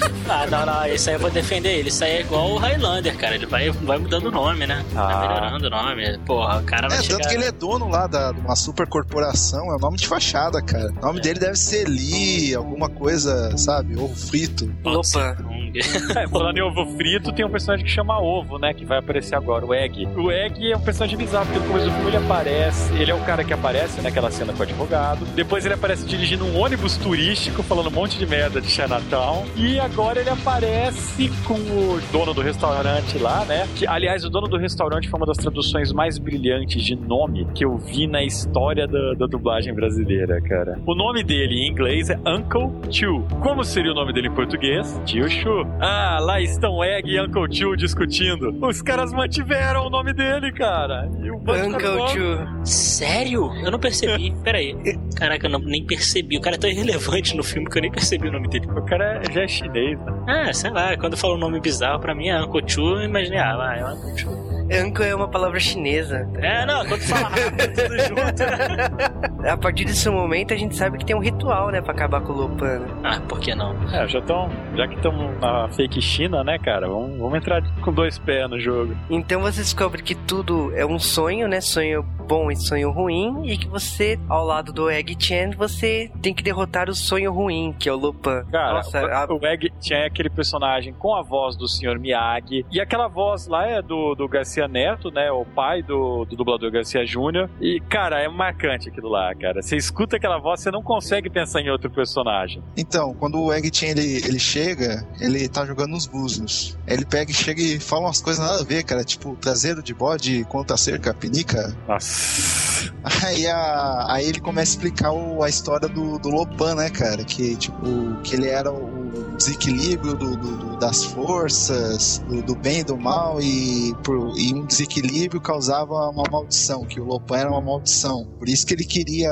D: Ah, não, não, isso aí eu vou defender ele. Isso aí é igual o Highlander, cara. Ele vai, vai mudando o nome, né?
B: Ah.
D: Vai melhorando o nome. Porra, o cara vai
C: É,
D: chegar...
C: tanto que ele é dono lá da, de uma super corporação, é o nome de fachada, cara. O nome dele deve ser Lee, alguma coisa, sabe? Ovo frito.
D: Dele.
B: É, falando em ovo frito, tem um personagem que chama Ovo, né? Que vai aparecer agora, o Egg. O Egg é um personagem bizarro, porque no começo do filme ele aparece. Ele é o cara que aparece naquela cena com o advogado. Depois ele aparece dirigindo um ônibus turístico, falando um monte de merda de Chinatown. E agora ele aparece com o dono do restaurante lá, né? Que, aliás, o dono do restaurante foi uma das traduções mais brilhantes de nome que eu vi na história da, da dublagem brasileira, cara. O nome dele em inglês é Uncle Chu. Como seria o nome dele em português? Tio Chu. Ah, lá estão Egg e Uncle Chu discutindo. Os caras mantiveram o nome dele, cara. E o
A: Uncle Chu.
D: Sério? Eu não percebi. Pera aí. Caraca, eu não, nem percebi. O cara é tão irrelevante no filme que eu nem percebi o nome dele.
B: O cara já é chinês, né?
D: Ah, sei lá. Quando falou um nome bizarro, pra mim é Uncle Chu, eu imaginei, ah, vai, é Uncle
A: é uma palavra chinesa.
D: É, não, quando fala rápido, tudo junto.
A: A partir desse momento a gente sabe que tem um ritual, né, pra acabar com o Lopan. né?
D: Ah, por que não?
B: É, já estão. Já que estamos na fake China, né, cara? Vamos, vamos entrar com dois pés no jogo.
A: Então você descobre que tudo é um sonho, né? Sonho bom e sonho ruim, e que você, ao lado do Egg Chen, você tem que derrotar o sonho ruim, que é o Lopan.
B: Cara,
A: Nossa,
B: o,
A: a-
B: o Egg tinha aquele personagem com a voz do Sr. Miyagi. E aquela voz lá é do, do Garcia Neto, né? O pai do, do dublador Garcia Júnior. E, cara, é marcante aquilo lá, cara. Você escuta aquela voz, você não consegue pensar em outro personagem.
C: Então, quando o Egg Chen ele, ele chega, ele tá jogando nos búzios. Ele pega e chega e fala umas coisas nada a ver, cara. Tipo, traseiro de bode contra a cerca, pinica.
B: Nossa.
C: Aí, a- aí ele começa a explicar o- a história do, do Lopan, né, cara? Que, tipo, que ele era o desequilíbrio do- do- do- das forças, do, do bem e do mal, e, por, e um desequilíbrio causava uma maldição, que o Lopan era uma maldição. Por isso que ele queria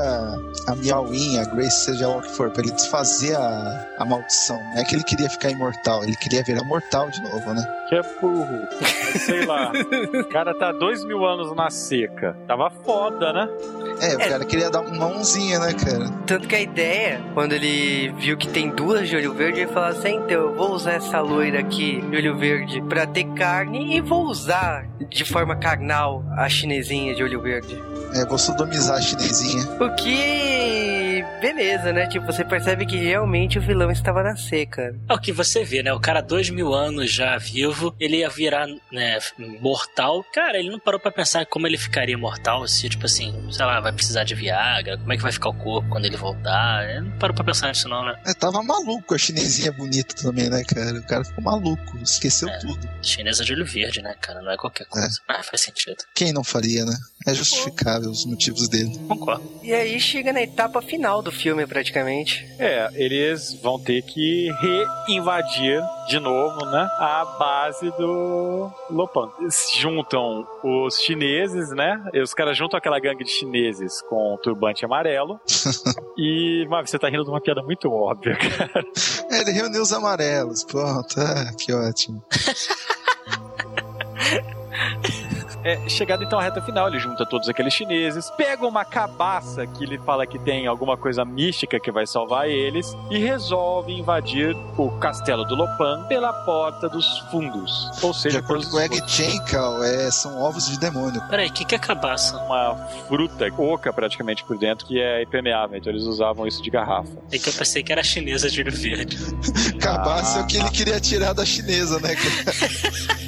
C: a Miauin, a Grace, seja lá o que for, pra ele desfazer a, a maldição. Não é que ele queria ficar imortal, ele queria virar mortal de novo, né?
B: Que é burro. Sei lá. O cara tá dois mil anos na seca. Tava foda, né?
C: É, o
A: É.
C: cara queria dar uma mãozinha, né, cara?
A: Tanto que a ideia, quando ele viu que tem duas de olho verde, ele falou assim: então eu vou usar essa loira aqui de olho verde pra ter carne e vou usar de forma carnal a chinesinha de olho verde.
C: É, vou sodomizar a chinesinha.
A: O que. Beleza, né? Tipo, você percebe que realmente o vilão estava na seca.
D: É o que você vê, né? O cara, dois mil anos já vivo, ele ia virar, né, mortal. Cara, ele não parou pra pensar como ele ficaria mortal, se, tipo assim, sei lá, vai precisar de Viagra, como é que vai ficar o corpo quando ele voltar. Ele não parou pra pensar nisso, não, né?
C: É, tava maluco a chinesinha bonita também, né, cara? O cara ficou maluco, esqueceu
D: É.
C: tudo.
D: Chinesa de olho verde, né, cara? Não é qualquer coisa. Ah, faz sentido.
C: Quem não faria, né? É justificável os motivos dele.
D: Concordo.
A: E aí chega na etapa final do filme, praticamente.
B: É, eles vão ter que reinvadir de novo, né? A base do Lopan. Eles juntam os chineses, né? E os caras juntam aquela gangue de chineses com o turbante amarelo. e, mas você tá rindo de uma piada muito óbvia, cara.
C: É, ele reuniu os amarelos, pronto. Ah, que ótimo.
B: É, chegado então à reta final, ele junta todos aqueles chineses, pega uma cabaça que ele fala que tem alguma coisa mística que vai salvar eles e resolve invadir o castelo do Lopan pela porta dos fundos. Ou
C: De
B: seja,
C: acordo
B: pelos
C: com o Egg Chen, Cal, é, são ovos de demônio.
D: Peraí, o que, que é cabaça?
B: uma fruta oca praticamente por dentro que é impermeável, então eles usavam isso de garrafa.
D: É que eu pensei que era chinesa de olho verde.
C: Cabaça é o que ele queria tirar da chinesa, né, cara?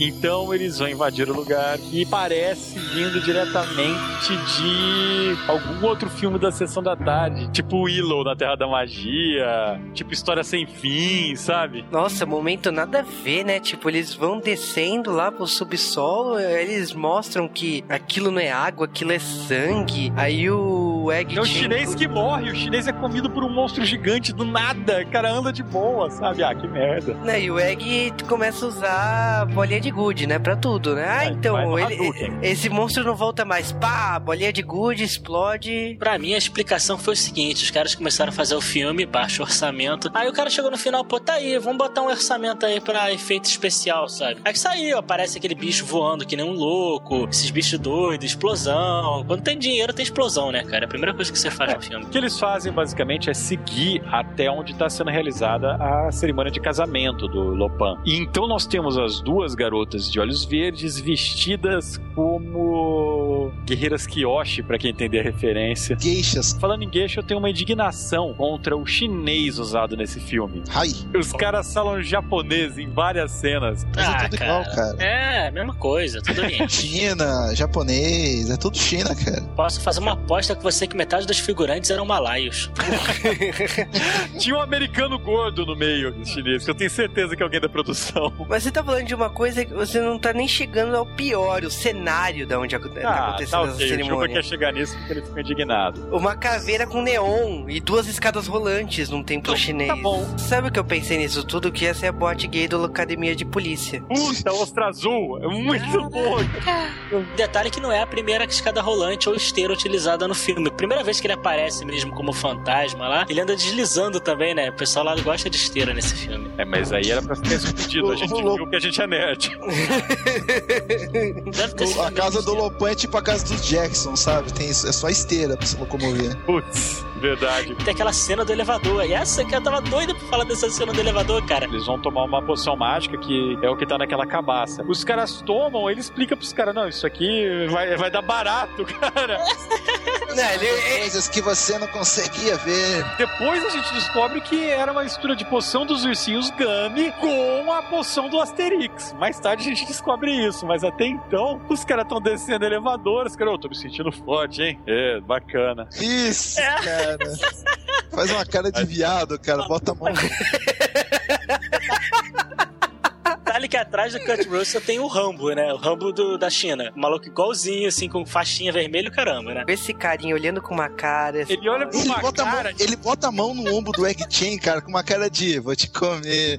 B: Então eles vão invadir o lugar e parece vindo diretamente de algum outro filme da sessão da tarde, tipo Willow na Terra da Magia, tipo História Sem Fim, sabe?
A: Nossa, momento nada a ver, né? Tipo, eles vão descendo lá pro subsolo, eles mostram que aquilo não é água, aquilo é sangue. Aí o Egg
B: É o chinês que morre, o chinês é comido por um monstro gigante do nada, o cara anda de boa, sabe? Ah, que merda.
A: Né, e o Egg começa a usar bolinha de gude, né? Pra tudo, né? Ah, então, ele, esse monstro não volta mais. Pá, bolinha de gude, explode.
D: Pra mim, a explicação foi o seguinte: os caras começaram a fazer o filme, baixo orçamento. Aí o cara chegou no final, pô, tá aí, vamos botar um orçamento aí pra efeito especial, sabe? Aí que saiu, aparece aquele bicho voando que nem um louco, esses bichos doidos, explosão. Quando tem dinheiro, tem explosão, né, cara? É a primeira coisa que você faz no filme.
B: O que eles fazem basicamente é seguir até onde está sendo realizada a cerimônia de casamento do Lopan. E então nós temos as duas garotas garotas de olhos verdes vestidas como guerreiras Kyoshi, pra quem entender a referência.
C: Geixas.
B: Falando em geisha, eu tenho uma indignação contra o chinês usado nesse filme.
C: Ai.
B: Os caras falam japonês em várias cenas.
C: Mas
D: Ah,
C: é tudo igual, cara.
D: É, mesma coisa, tudo bem.
C: China, japonês, é tudo China, cara.
D: Posso fazer uma aposta com você que metade dos figurantes eram malaios.
B: Tinha um americano gordo no meio chinês, que eu tenho certeza que é alguém da produção.
A: Mas você tá falando de uma coisa que você não tá nem chegando ao pior, o cenário da onde ac- tá
B: Ah,
A: acontecendo
B: tá
A: essa
B: ok. O
A: cerimônia.
B: quer chegar nisso porque ele ficou indignado.
A: Uma caveira com neon e duas escadas rolantes num templo chinês.
B: Tá bom.
A: Sabe o que eu pensei nisso tudo? Que essa é a boate gay da academia de polícia.
B: Puta, ostra azul. É muito bom.
D: Detalhe que não é a primeira escada rolante ou esteira utilizada no filme. Primeira vez que ele aparece mesmo como fantasma lá, ele anda deslizando também, né? O pessoal lá gosta de esteira nesse filme.
B: É, mas aí era pra ter escondido. A gente viu que a gente é nerd.
D: Deve ter sido
C: A casa do Lopan é tipo a casa dos Jackson, sabe? Tem, é só esteira pra se locomover.
B: Putz, verdade.
D: Tem aquela cena do elevador. E essa que eu tava doida pra falar dessa cena do elevador, cara.
B: Eles vão tomar uma poção mágica que é o que tá naquela cabaça. Os caras tomam, ele explica pros caras: não, isso aqui vai, vai dar barato, cara.
A: Não, ele, ele-
C: Coisas que você não conseguia ver.
B: Depois a gente descobre que era uma mistura de poção dos ursinhos Gummy com a poção do Asterix. Mais tarde a gente descobre isso, mas até então os caras estão descendo elevador. Os caras, eu tô me sentindo forte, hein? É, bacana.
C: Isso, cara. Faz uma cara de viado, cara. Bota a mão.
D: Detalhe que atrás do Kurt Russell tem o Rambo, né? O Rambo do- da China. Um maluco igualzinho, assim, com faixinha vermelho, caramba, né?
A: esse carinha olhando com uma cara.
B: Ele olha pra
C: Ele
B: uma
C: bota, a mão,
B: cara.
C: ele bota a mão no ombro do Egg Chain, cara, com uma cara de vou te comer.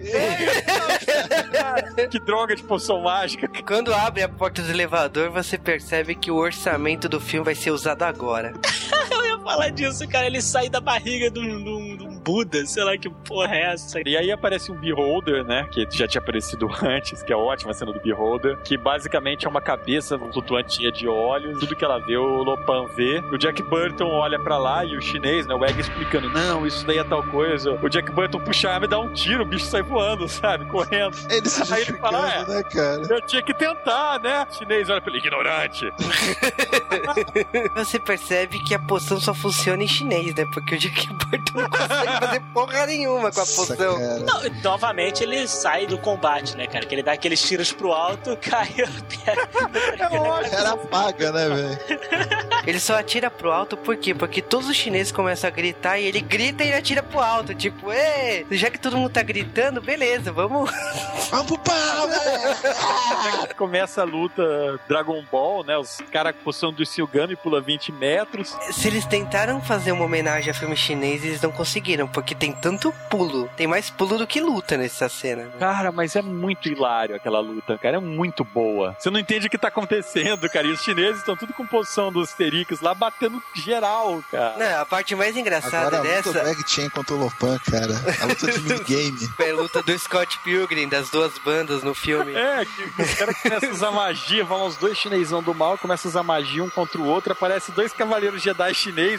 B: Que droga de poção mágica.
A: Quando abre a porta do elevador, você percebe que o orçamento do filme vai ser usado agora.
D: Falar disso, cara. Ele sai da barriga de um, de um- de um Buda, sei lá que porra é essa.
B: E aí aparece um Beholder, né? Que já tinha aparecido antes, que é a ótima cena do Beholder. Que basicamente é uma cabeça flutuantinha de olhos. Tudo que ela vê, o Lopan vê. O Jack Burton olha pra lá e o chinês, né? O Egg explicando: Não, isso daí é tal coisa. O Jack Burton puxa a arma e dá um tiro, o bicho sai voando, sabe? Correndo.
C: Ele se
B: Aí ele fala,
C: justificando, né, cara?
B: Eu tinha que tentar, né? O chinês olha pra ele, ignorante.
A: Você percebe que a poção só funciona em chinês, né? Porque o Jack Burton não consegue fazer porra nenhuma com a
C: Nossa,
A: poção.
D: Não, novamente ele sai do combate, né, cara? Que ele dá aqueles tiros pro alto, cai, pega.
B: É lógico.
C: Era paga, né, velho?
A: Ele só atira pro alto, por quê? Porque todos os chineses começam a gritar e ele grita e ele atira pro alto. Tipo, Ê, já que todo mundo tá gritando, beleza, vamos.
C: Vamos pro pau, velho!
B: Começa a luta Dragon Ball, né? Os caras com poção do Silgami pula 20 metros.
A: Se eles tentaram fazer uma homenagem a filme chinês, eles não conseguiram, porque tem tanto pulo. Tem mais pulo do que luta nessa cena. né?
B: Cara, mas é muito hilário aquela luta, cara. É muito boa. Você não entende o que tá acontecendo, cara. E os chineses estão tudo com poção dos Asterix lá batendo geral, cara.
A: Não, a parte mais engraçada
C: Agora a luta do
A: dessa
C: Egg Chain contra o Lopan, cara. A luta de minigame.
A: é a luta do Scott Pilgrim, das duas bandas no filme.
B: É, que os caras começam a usar magia, vão os dois chinesão do mal, começam a usar magia um contra o outro, aparece dois cavaleiros Jedi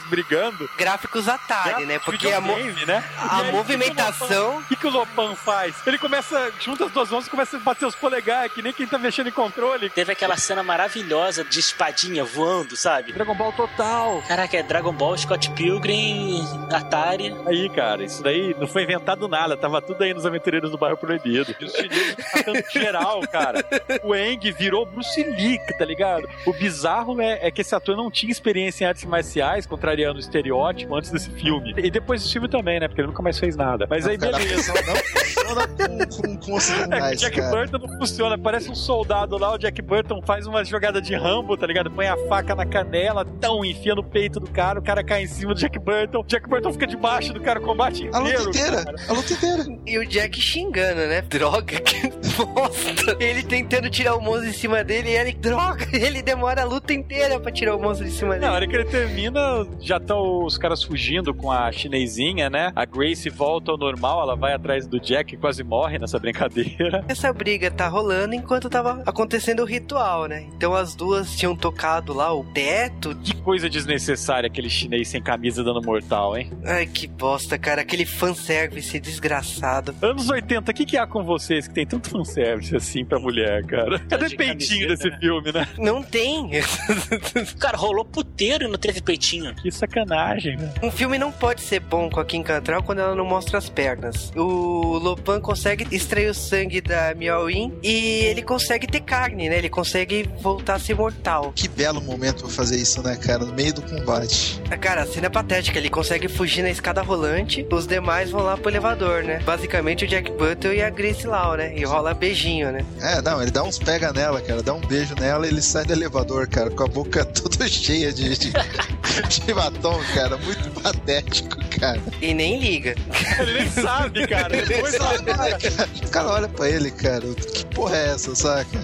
B: brigando.
A: Gráficos Atari, né? Porque a, mo-
B: né?
A: a
B: aí,
A: movimentação.
B: O que, que o Lopan faz? Ele começa, junta as duas mãos e começa a bater os polegar, que nem quem tá mexendo em controle.
D: Teve aquela cena maravilhosa de espadinha voando, sabe?
B: Dragon Ball total.
D: Caraca, é Dragon Ball, Scott Pilgrim, Atari.
B: Aí, cara, isso daí não foi inventado nada, tava tudo aí nos aventureiros do bairro proibido. Os chineses matando geral, cara. O Eng virou Bruce Lee, tá ligado? O bizarro é, é que esse ator não tinha experiência em artes marciais, contrariando o estereótipo antes desse filme. E depois desse filme também, né? Porque ele nunca mais fez nada. Mas aí,
C: Cara,
B: beleza.
C: não funciona com, com, com
B: É o Jack
C: cara.
B: Burton não funciona, parece um soldado lá, o Jack Burton faz uma jogada de Rambo, tá ligado? Põe a faca na canela, tão, enfia no peito do cara, o cara cai em cima do Jack Burton, o Jack Burton fica debaixo do cara o combate
C: A luta
B: inteiro.
C: inteira,
B: cara.
C: a luta inteira.
A: E o Jack xingando, né? Droga, que bosta. Ele tentando tirar o monstro de cima dele e ele, droga, ele demora a luta inteira pra tirar o monstro de cima
B: Na
A: dele.
B: hora que ele termina, já estão os caras fugindo com a chinesinha, né? A Grace volta ao normal, ela vai atrás do Jack e quase morre nessa brincadeira.
A: Essa briga tá rolando enquanto tava acontecendo o ritual, né? Então as duas tinham tocado lá o teto.
B: Que coisa desnecessária aquele chinês sem camisa dando mortal, hein?
A: Ai, que bosta, cara. Aquele fanservice desgraçado.
B: Anos 80, o que, que há com vocês que tem tanto fanservice assim pra mulher, cara? Cadê
D: de
B: peitinho
D: camiseta,
B: desse
D: né?
B: filme, né?
A: Não tem.
D: Cara, rolou puteiro e não teve peitinho.
B: Que sacanagem, né?
A: Um filme não pode ser bom com a Kim Cattrall quando ela não mostra as pernas. O Lopan consegue extrair o sangue da Miao Yin e ele consegue ter carne, né? Ele consegue voltar a ser mortal.
C: Que belo momento pra fazer isso, né, cara? No meio do combate.
A: Ah, Cara, a cena é patética. Ele consegue fugir na escada rolante, os demais vão lá pro elevador, né? Basicamente o Jack Butler e a Grace Lau, né? E rola beijinho, né?
C: É, não, ele dá uns pega nela, cara. Dá um beijo nela e ele sai do elevador, cara, com a boca toda cheia de, de, de batom, cara. Muito patético, cara.
A: E nem liga.
B: Ele nem sabe, cara. Depois ela
C: Sabe, cara? O cara olha pra ele, cara. Que porra é essa, saca?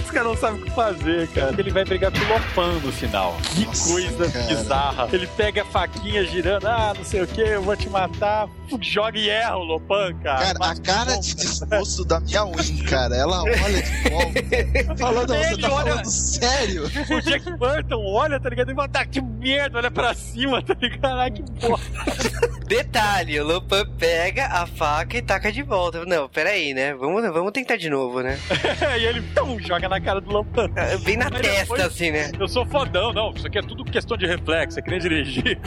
B: Os caras não sabem o que fazer, cara. Ele vai brigar com o Lopan no final. Que
C: Nossa,
B: coisa
C: cara.
B: bizarra. Ele pega a faquinha girando, ah, não sei o que, eu vou te matar. Joga e erra o Lopan, cara.
C: Cara, a cara de desgosto da minha Win, cara. Ela olha de volta. Falando, você tá
B: olha-
C: falando sério?
B: O Jack Burton olha, tá ligado? E fala, tá, que merda, olha pra cima, tá ligado? Que porra.
A: Detalhe, o Lopan pega a faca e taca de volta. Não, peraí, né? Vamos, vamos tentar de novo, né?
B: e ele pum, joga na cara do Lopan.
A: Ah, Bem na
B: Mas
A: testa,
B: depois-
A: assim, né?
B: Eu sou fodão, não. Isso aqui é tudo questão de reflexo, é que nem dirigir.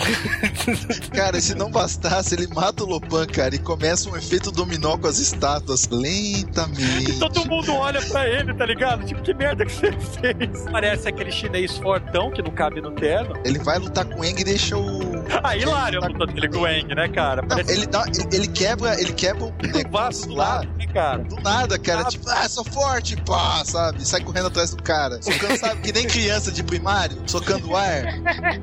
C: Cara, e se não bastasse, ele mata o Lopan, cara, e começa um efeito dominó com as estátuas, lentamente.
B: Todo mundo olha pra ele, tá ligado? Tipo, que merda que você fez? Parece aquele chinês fortão que não cabe no terno.
C: Ele vai lutar com o Eng e deixa o.
B: Ah, hilário a luta dele com o Eng, né, cara?
C: Não,
B: Parece
C: ele, dá, ele, ele quebra, ele quebra o
B: vaso
C: negócio
B: do
C: lá.
B: lado, né, cara?
C: Do nada, cara.
B: Ah,
C: tipo, ah, sou forte, pá, sabe? Sai correndo atrás do cara. Socando, sabe? Que nem criança de primário, socando ar,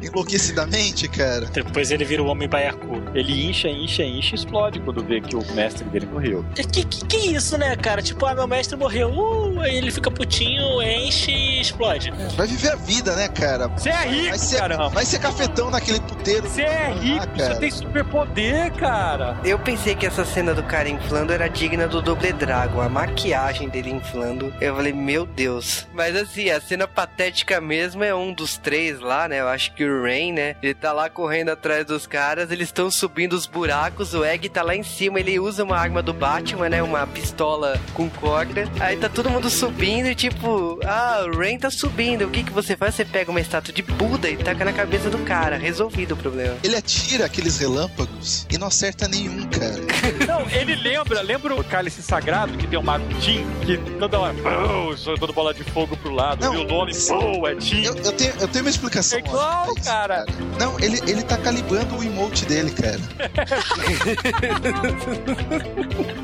C: enlouquecidamente, cara.
D: Depois ele vira o homem baiacu.
B: Ele incha, incha, incha e explode quando vê que o mestre dele morreu.
D: Que, que, que isso, né, cara? Tipo, ah, meu mestre morreu. Uh, aí ele fica putinho, enche e explode.
C: Vai viver a vida, né, cara?
B: Você é rico,
C: Vai ser,
B: caramba.
C: Vai ser cafetão naquele puteiro.
B: Você é rico,
C: Ah,
B: você
C: cara.
B: tem superpoder, cara.
A: Eu pensei que essa cena do cara inflando era digna do Double Dragon, a maquiagem dele inflando. Eu falei, meu Deus. Mas assim, a cena patética mesmo é um dos três lá, né? Eu acho que o Rain, né? Ele tá lá correndo atrás dos caras, eles estão subindo os buracos, o Egg tá lá em cima, ele usa uma arma do Batman, né? Uma pistola com corda. Aí tá todo mundo subindo e tipo, ah, o Rain tá subindo. O que que você faz? Você pega uma estátua de Buda e taca na cabeça do cara. Resolvido o problema.
C: Ele atira aqueles relâmpagos e não acerta nenhum, cara.
B: Não, ele lembra, lembra o cálice sagrado que tem o Mago Jin, que toda hora, pô, soltando bola de fogo pro lado,
C: Não,
B: e o nome, pô, é Jin.
C: Eu, eu tenho, eu tenho uma explicação.
B: É igual,
C: ó, pra isso,
B: cara.
C: Não, ele, ele tá calibrando o emote dele, cara.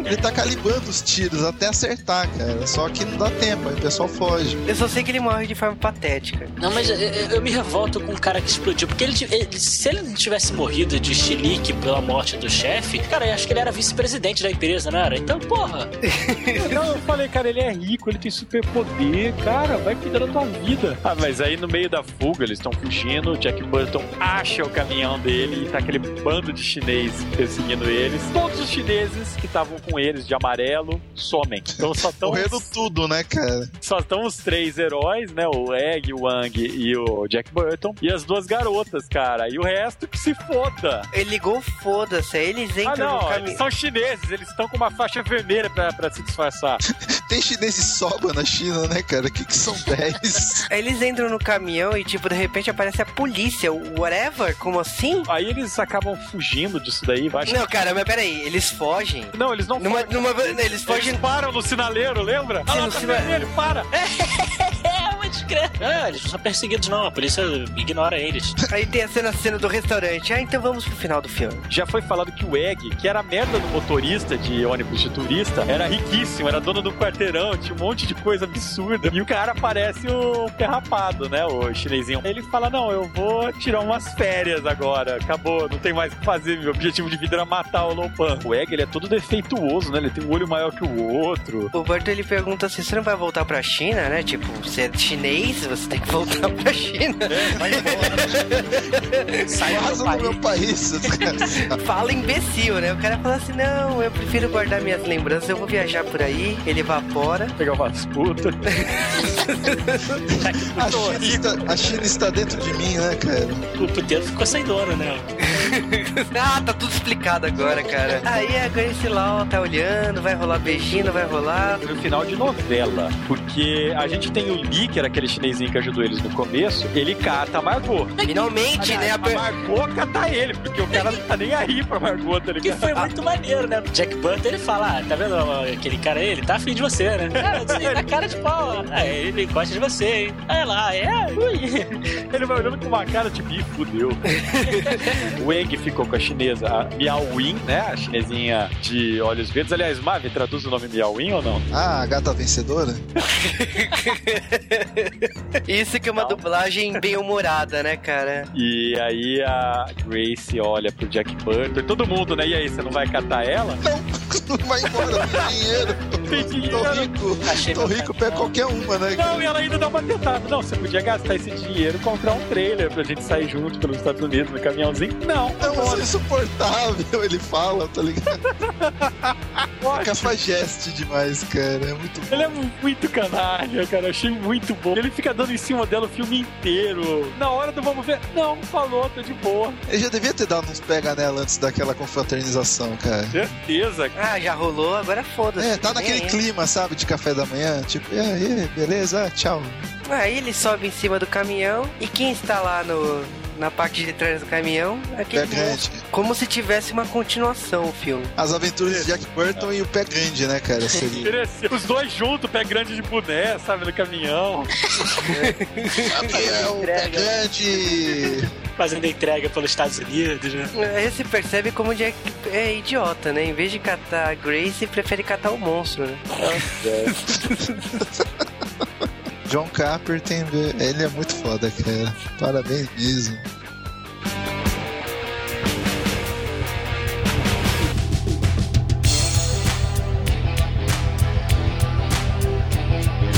C: ele tá calibrando os tiros até acertar, cara. Só que não dá tempo, aí o pessoal foge.
A: Eu só sei que ele morre de forma patética.
D: Não, mas eu, eu- eu me revolto com o cara que explodiu. Porque ele, ele- se ele não tivesse morrido de chilique pela morte do chefe, cara, eu acho que ele era vice-presidente da empresa, não era? Então, porra.
B: Não, eu falei, cara, ele é rico, ele tem superpoder, cara, vai cuidar da tua vida. Ah, mas aí no meio da fuga, eles estão fugindo, o Jack Burton acha o caminhão dele e tá aquele bando de chinês perseguindo eles. Todos os chineses que estavam com eles de amarelo somem. Então só estão
C: Correndo tudo, né, cara?
B: só estão os três heróis, né? O Egg, o Wang e o Jack Burton. E as duas garotas, cara. E o resto que se foda.
A: Ele ligou, foda-se. Aí eles
B: Ah,
A: entram no
B: não,
A: caminho.
B: eles são chineses, eles estão com uma faixa vermelha pra, pra se disfarçar.
C: Tem chinês e sobra na China, né, cara? Que que são 10?
A: Aí eles entram no caminhão e, tipo, de repente aparece a polícia. o Whatever? Como assim?
B: Aí eles acabam fugindo disso daí, vai.
A: Não, cara, mas peraí. Eles fogem.
B: Não, eles não
A: Numa,
B: fogem.
A: numa, eles fogem.
B: Eles param no sinaleiro, lembra?
A: Sim,
B: Ah, lá,
A: no
B: tá
A: sina-
B: vermelho, para!
D: Crer. É, eles não são perseguidos, não. A polícia ignora eles.
A: Aí tem a cena, cena do restaurante. Ah, então vamos pro final do filme.
B: Já foi falado que o Egg, que era a merda do motorista de ônibus de turista, era riquíssimo, era dono do quarteirão, tinha um monte de coisa absurda. E o cara parece o perrapado, né? O chinesinho. Ele fala: Não, eu vou tirar umas férias agora. Acabou, não tem mais o que fazer. Meu objetivo de vida era matar o Lopan. O Egg, ele é todo defeituoso, né? Ele tem um olho maior que o outro.
A: O Burton ele pergunta assim: você não vai voltar pra China, né? Tipo, você é chinês país, você tem que voltar pra China.
D: Vai embora. Sai do
C: Vaza
D: meu país.
C: país.
A: Fala imbecil, né? O cara fala assim: não, eu prefiro guardar minhas lembranças, eu vou viajar por aí, ele evapora.
B: Pegar umas putas.
C: A China, está, a China está dentro de mim, né, cara?
D: O puteiro ficou sem dono, né?
A: ah, tá tudo explicado agora, cara. Aí a Grace Law tá olhando, vai rolar beijinho, não vai rolar.
B: no final de novela. Porque a gente tem o Lee, que era aquele chinesinho que ajudou eles no começo, ele cata a Margot.
A: Finalmente, né?
B: a
A: A
B: Margot cata ele, porque o cara não tá nem aí pra Margot, tá
D: Que
B: ligado?
D: foi muito maneiro, né? Jack Burton, ele fala, ah, tá vendo aquele cara aí? Ele tá afim de você, né? Cara, assim, na cara de pau. Ah, ele gosta de você, hein? Aí lá, é, ui.
B: Ele vai olhando com uma cara tipo, ih, fudeu. o Eng ficou com a chinesa, a Miao Win, né? A chinesinha de olhos verdes. Aliás, Mavi, traduz o nome Miao Win ou não?
C: Ah, a gata vencedora?
A: Isso que é uma dublagem bem humorada, né, cara?
B: E aí a Grace olha pro Jack Burton, todo mundo, né? E aí, você não vai catar ela?
C: Não, vai embora, não tem dinheiro.
B: Tem
C: Tô
B: dinheiro.
C: rico.
D: Achei
C: Tô rico, pega qualquer uma, né?
B: Não, e ela ainda dá uma tentada. Não, você podia gastar esse dinheiro e comprar um trailer pra gente sair junto pelos Estados Unidos no caminhãozinho. Não,
C: Não,
B: não
C: mas é insuportável, ele fala, tá ligado? Cafajeste demais, cara. É muito bom.
B: Ele é muito canalha, cara. Achei muito bom. Ele fica dando em cima dela o filme inteiro. Na hora do vamos ver, não, falou, tá de boa.
C: Ele já devia ter dado uns pega nela antes daquela confraternização, cara.
B: Certeza.
A: Ah, já rolou, agora foda-se.
C: É, tá naquele
A: Nem aí.
C: clima, sabe, de café da manhã. Tipo, e aí, beleza? Tchau.
A: Aí ele sobe em cima do caminhão e quem está lá no, na parte de trás do caminhão? Aquele
C: Pé grande.
A: monstro. Como se tivesse uma continuação o filme.
C: As aventuras de Jack Burton e o pé grande, né, cara? Seria.
B: Interessante. Os dois juntos, pé grande de boné, sabe, no caminhão.
C: É o pé grande.
D: Fazendo entrega pelos Estados Unidos, né?
A: Aí você percebe como o Jack é idiota, né? Em vez de catar a Grace, prefere catar o monstro, né?
C: John Carpenter, ele é muito foda, cara. Parabéns mesmo.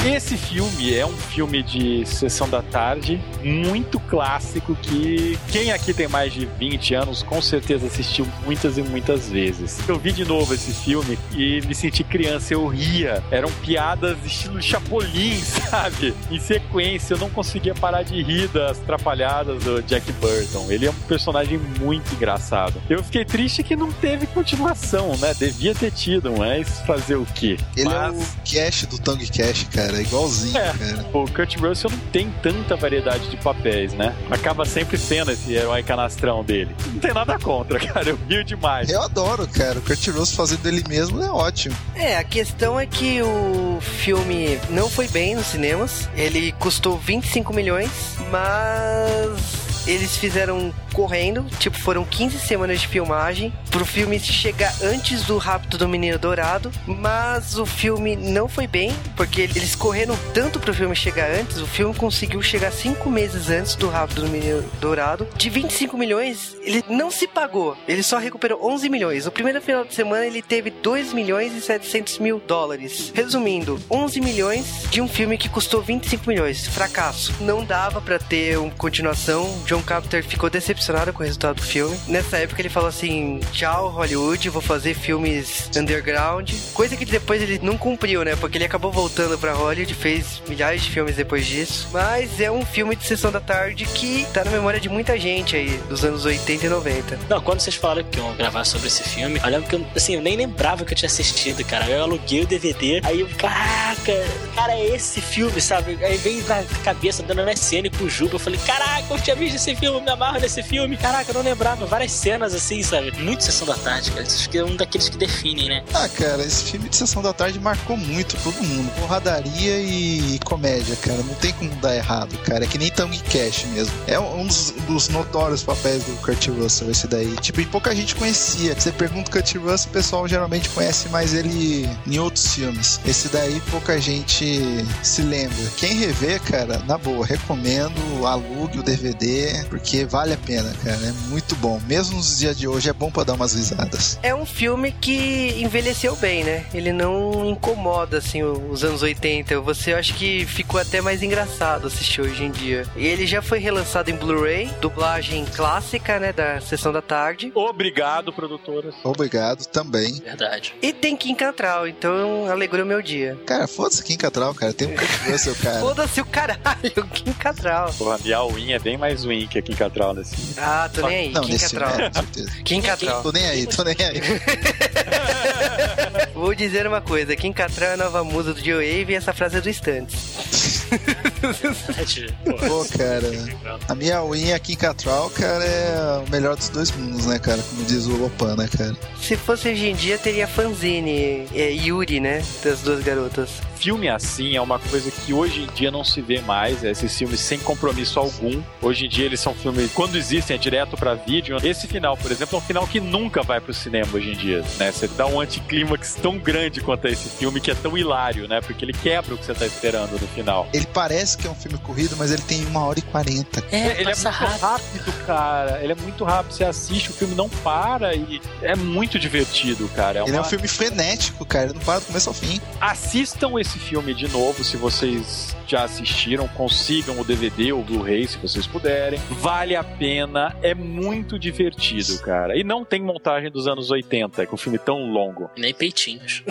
B: Esse filme é um filme de sessão da tarde, muito clássico, que quem aqui tem mais de 20 anos com certeza assistiu muitas e muitas vezes. Eu vi de novo esse filme e me senti criança, eu ria. Eram piadas estilo Chapolin, sabe? Em sequência, eu não conseguia parar de rir das trapalhadas do Jack Burton. Ele é um personagem muito engraçado. Eu fiquei triste que não teve continuação, né? Devia ter tido, mas fazer o quê?
C: Ele
B: Mas-
C: é o Cash do Tongue Cash, cara. É igualzinho,
B: É.
C: cara.
B: O Kurt Russell não tem tanta variedade de papéis, né? Acaba sempre sendo esse herói canastrão dele. Não tem nada contra, cara. Eu rio demais.
C: Eu adoro, cara. O Kurt Russell fazendo ele mesmo é ótimo.
A: É, a questão é que o filme não foi bem nos cinemas. Ele custou 25 milhões, mas eles fizeram correndo, tipo, foram 15 semanas de filmagem pro filme chegar antes do Rapto do Menino Dourado, mas o filme não foi bem, porque eles correram tanto pro filme chegar antes, o filme conseguiu chegar 5 meses antes do Rapto do Menino Dourado. De 25 milhões, ele não se pagou, ele só recuperou 11 milhões. No primeiro final de semana, ele teve 2 milhões e 700 mil dólares. Resumindo, 11 milhões de um filme que custou 25 milhões. Fracasso. Não dava pra ter uma continuação. John Carpenter ficou decepcionado com o resultado do filme. Nessa época, ele falou assim: tchau, Hollywood, vou fazer filmes underground. Coisa que depois ele não cumpriu, né? Porque ele acabou voltando pra Hollywood, fez milhares de filmes depois disso. Mas é um filme de sessão da tarde que tá na memória de muita gente aí, dos anos 80 e 90.
D: Não, quando vocês falaram que iam gravar sobre esse filme, eu lembro que eu, assim, eu nem lembrava que eu tinha assistido, cara. Eu aluguei o DVD, aí eu, caraca, cara, é esse filme, sabe? Aí veio na cabeça dando MSN com o Juba. Eu falei, caraca, eu tinha visto esse filme, me amarro nesse filme. Caraca, eu não lembrava. Várias cenas assim, sabe? Muito sessão da tarde, cara. Acho que é um daqueles que definem, né?
C: Ah, cara, esse filme de Sessão da Tarde marcou muito todo mundo. Porradaria e comédia, cara. Não tem como dar errado, cara. É que nem Tongue Cash mesmo. É um dos, dos notórios papéis do Kurt Russell, esse daí. Tipo, e pouca gente conhecia. Você pergunta o Kurt Russell, o pessoal geralmente conhece mais ele em outros filmes. Esse daí pouca gente se lembra. Quem rever, cara, na boa, recomendo, alugue o DVD. Ver, porque vale a pena, cara. É muito bom. Mesmo nos dias de hoje, é bom pra dar umas risadas.
A: É um filme que envelheceu bem, né? Ele não incomoda, assim, os anos 80. Você acha que ficou até mais engraçado assistir hoje em dia. E ele já foi relançado em Blu-ray, dublagem clássica, né? Da sessão da tarde.
B: Obrigado, produtoras.
C: Obrigado também.
D: Verdade.
A: E tem Kim Catral, então alegrou meu dia.
C: Cara, foda-se Kim Catral, cara. Tem um Kurt Russell, cara.
A: Foda-se o caralho, Kim Catral.
B: Porra, minha win é bem mais win que a Kim Catral nesse filme.
A: Ah, tô nem aí,
C: Não,
A: Kim
C: nesse
A: Catral.
C: é, com certeza.
A: Kim Catral.
C: Tô nem aí, tô nem aí.
A: Vou dizer uma coisa, Kim Catral é a nova musa do J-Wave e essa frase é do Stunts.
D: Verdade. Pô.
C: Pô, cara. A minha win aqui em Catral, cara, é o melhor dos dois mundos, né, cara? Como diz o Lopan, né, cara?
A: Se fosse hoje em dia, teria fanzine, é, Yuri, né? Das duas garotas.
B: Filme assim é uma coisa que hoje em dia não se vê mais, é esses filmes sem compromisso algum. Hoje em dia eles são filmes, quando existem, é direto pra vídeo. Esse final, por exemplo, é um final que nunca vai pro cinema hoje em dia, né? Você dá um anticlímax tão grande quanto esse filme que é tão hilário, né? Porque ele quebra o que você tá esperando no final.
C: Ele parece que é um filme corrido, mas ele tem uma hora e quarenta.
D: É,
B: ele é muito
D: rápido.
B: rápido, cara. Ele é muito rápido. Você assiste, o filme não para e é muito divertido, cara. É
C: Ele é
B: uma-
C: um filme frenético, cara. Ele não para do começo ao fim.
B: Assistam esse filme de novo se vocês já assistiram, consigam o DVD ou o Blu-ray se vocês puderem. Vale a pena, é muito divertido, cara. E não tem montagem dos anos 80, com um filme tão longo.
D: Nem peitinhos.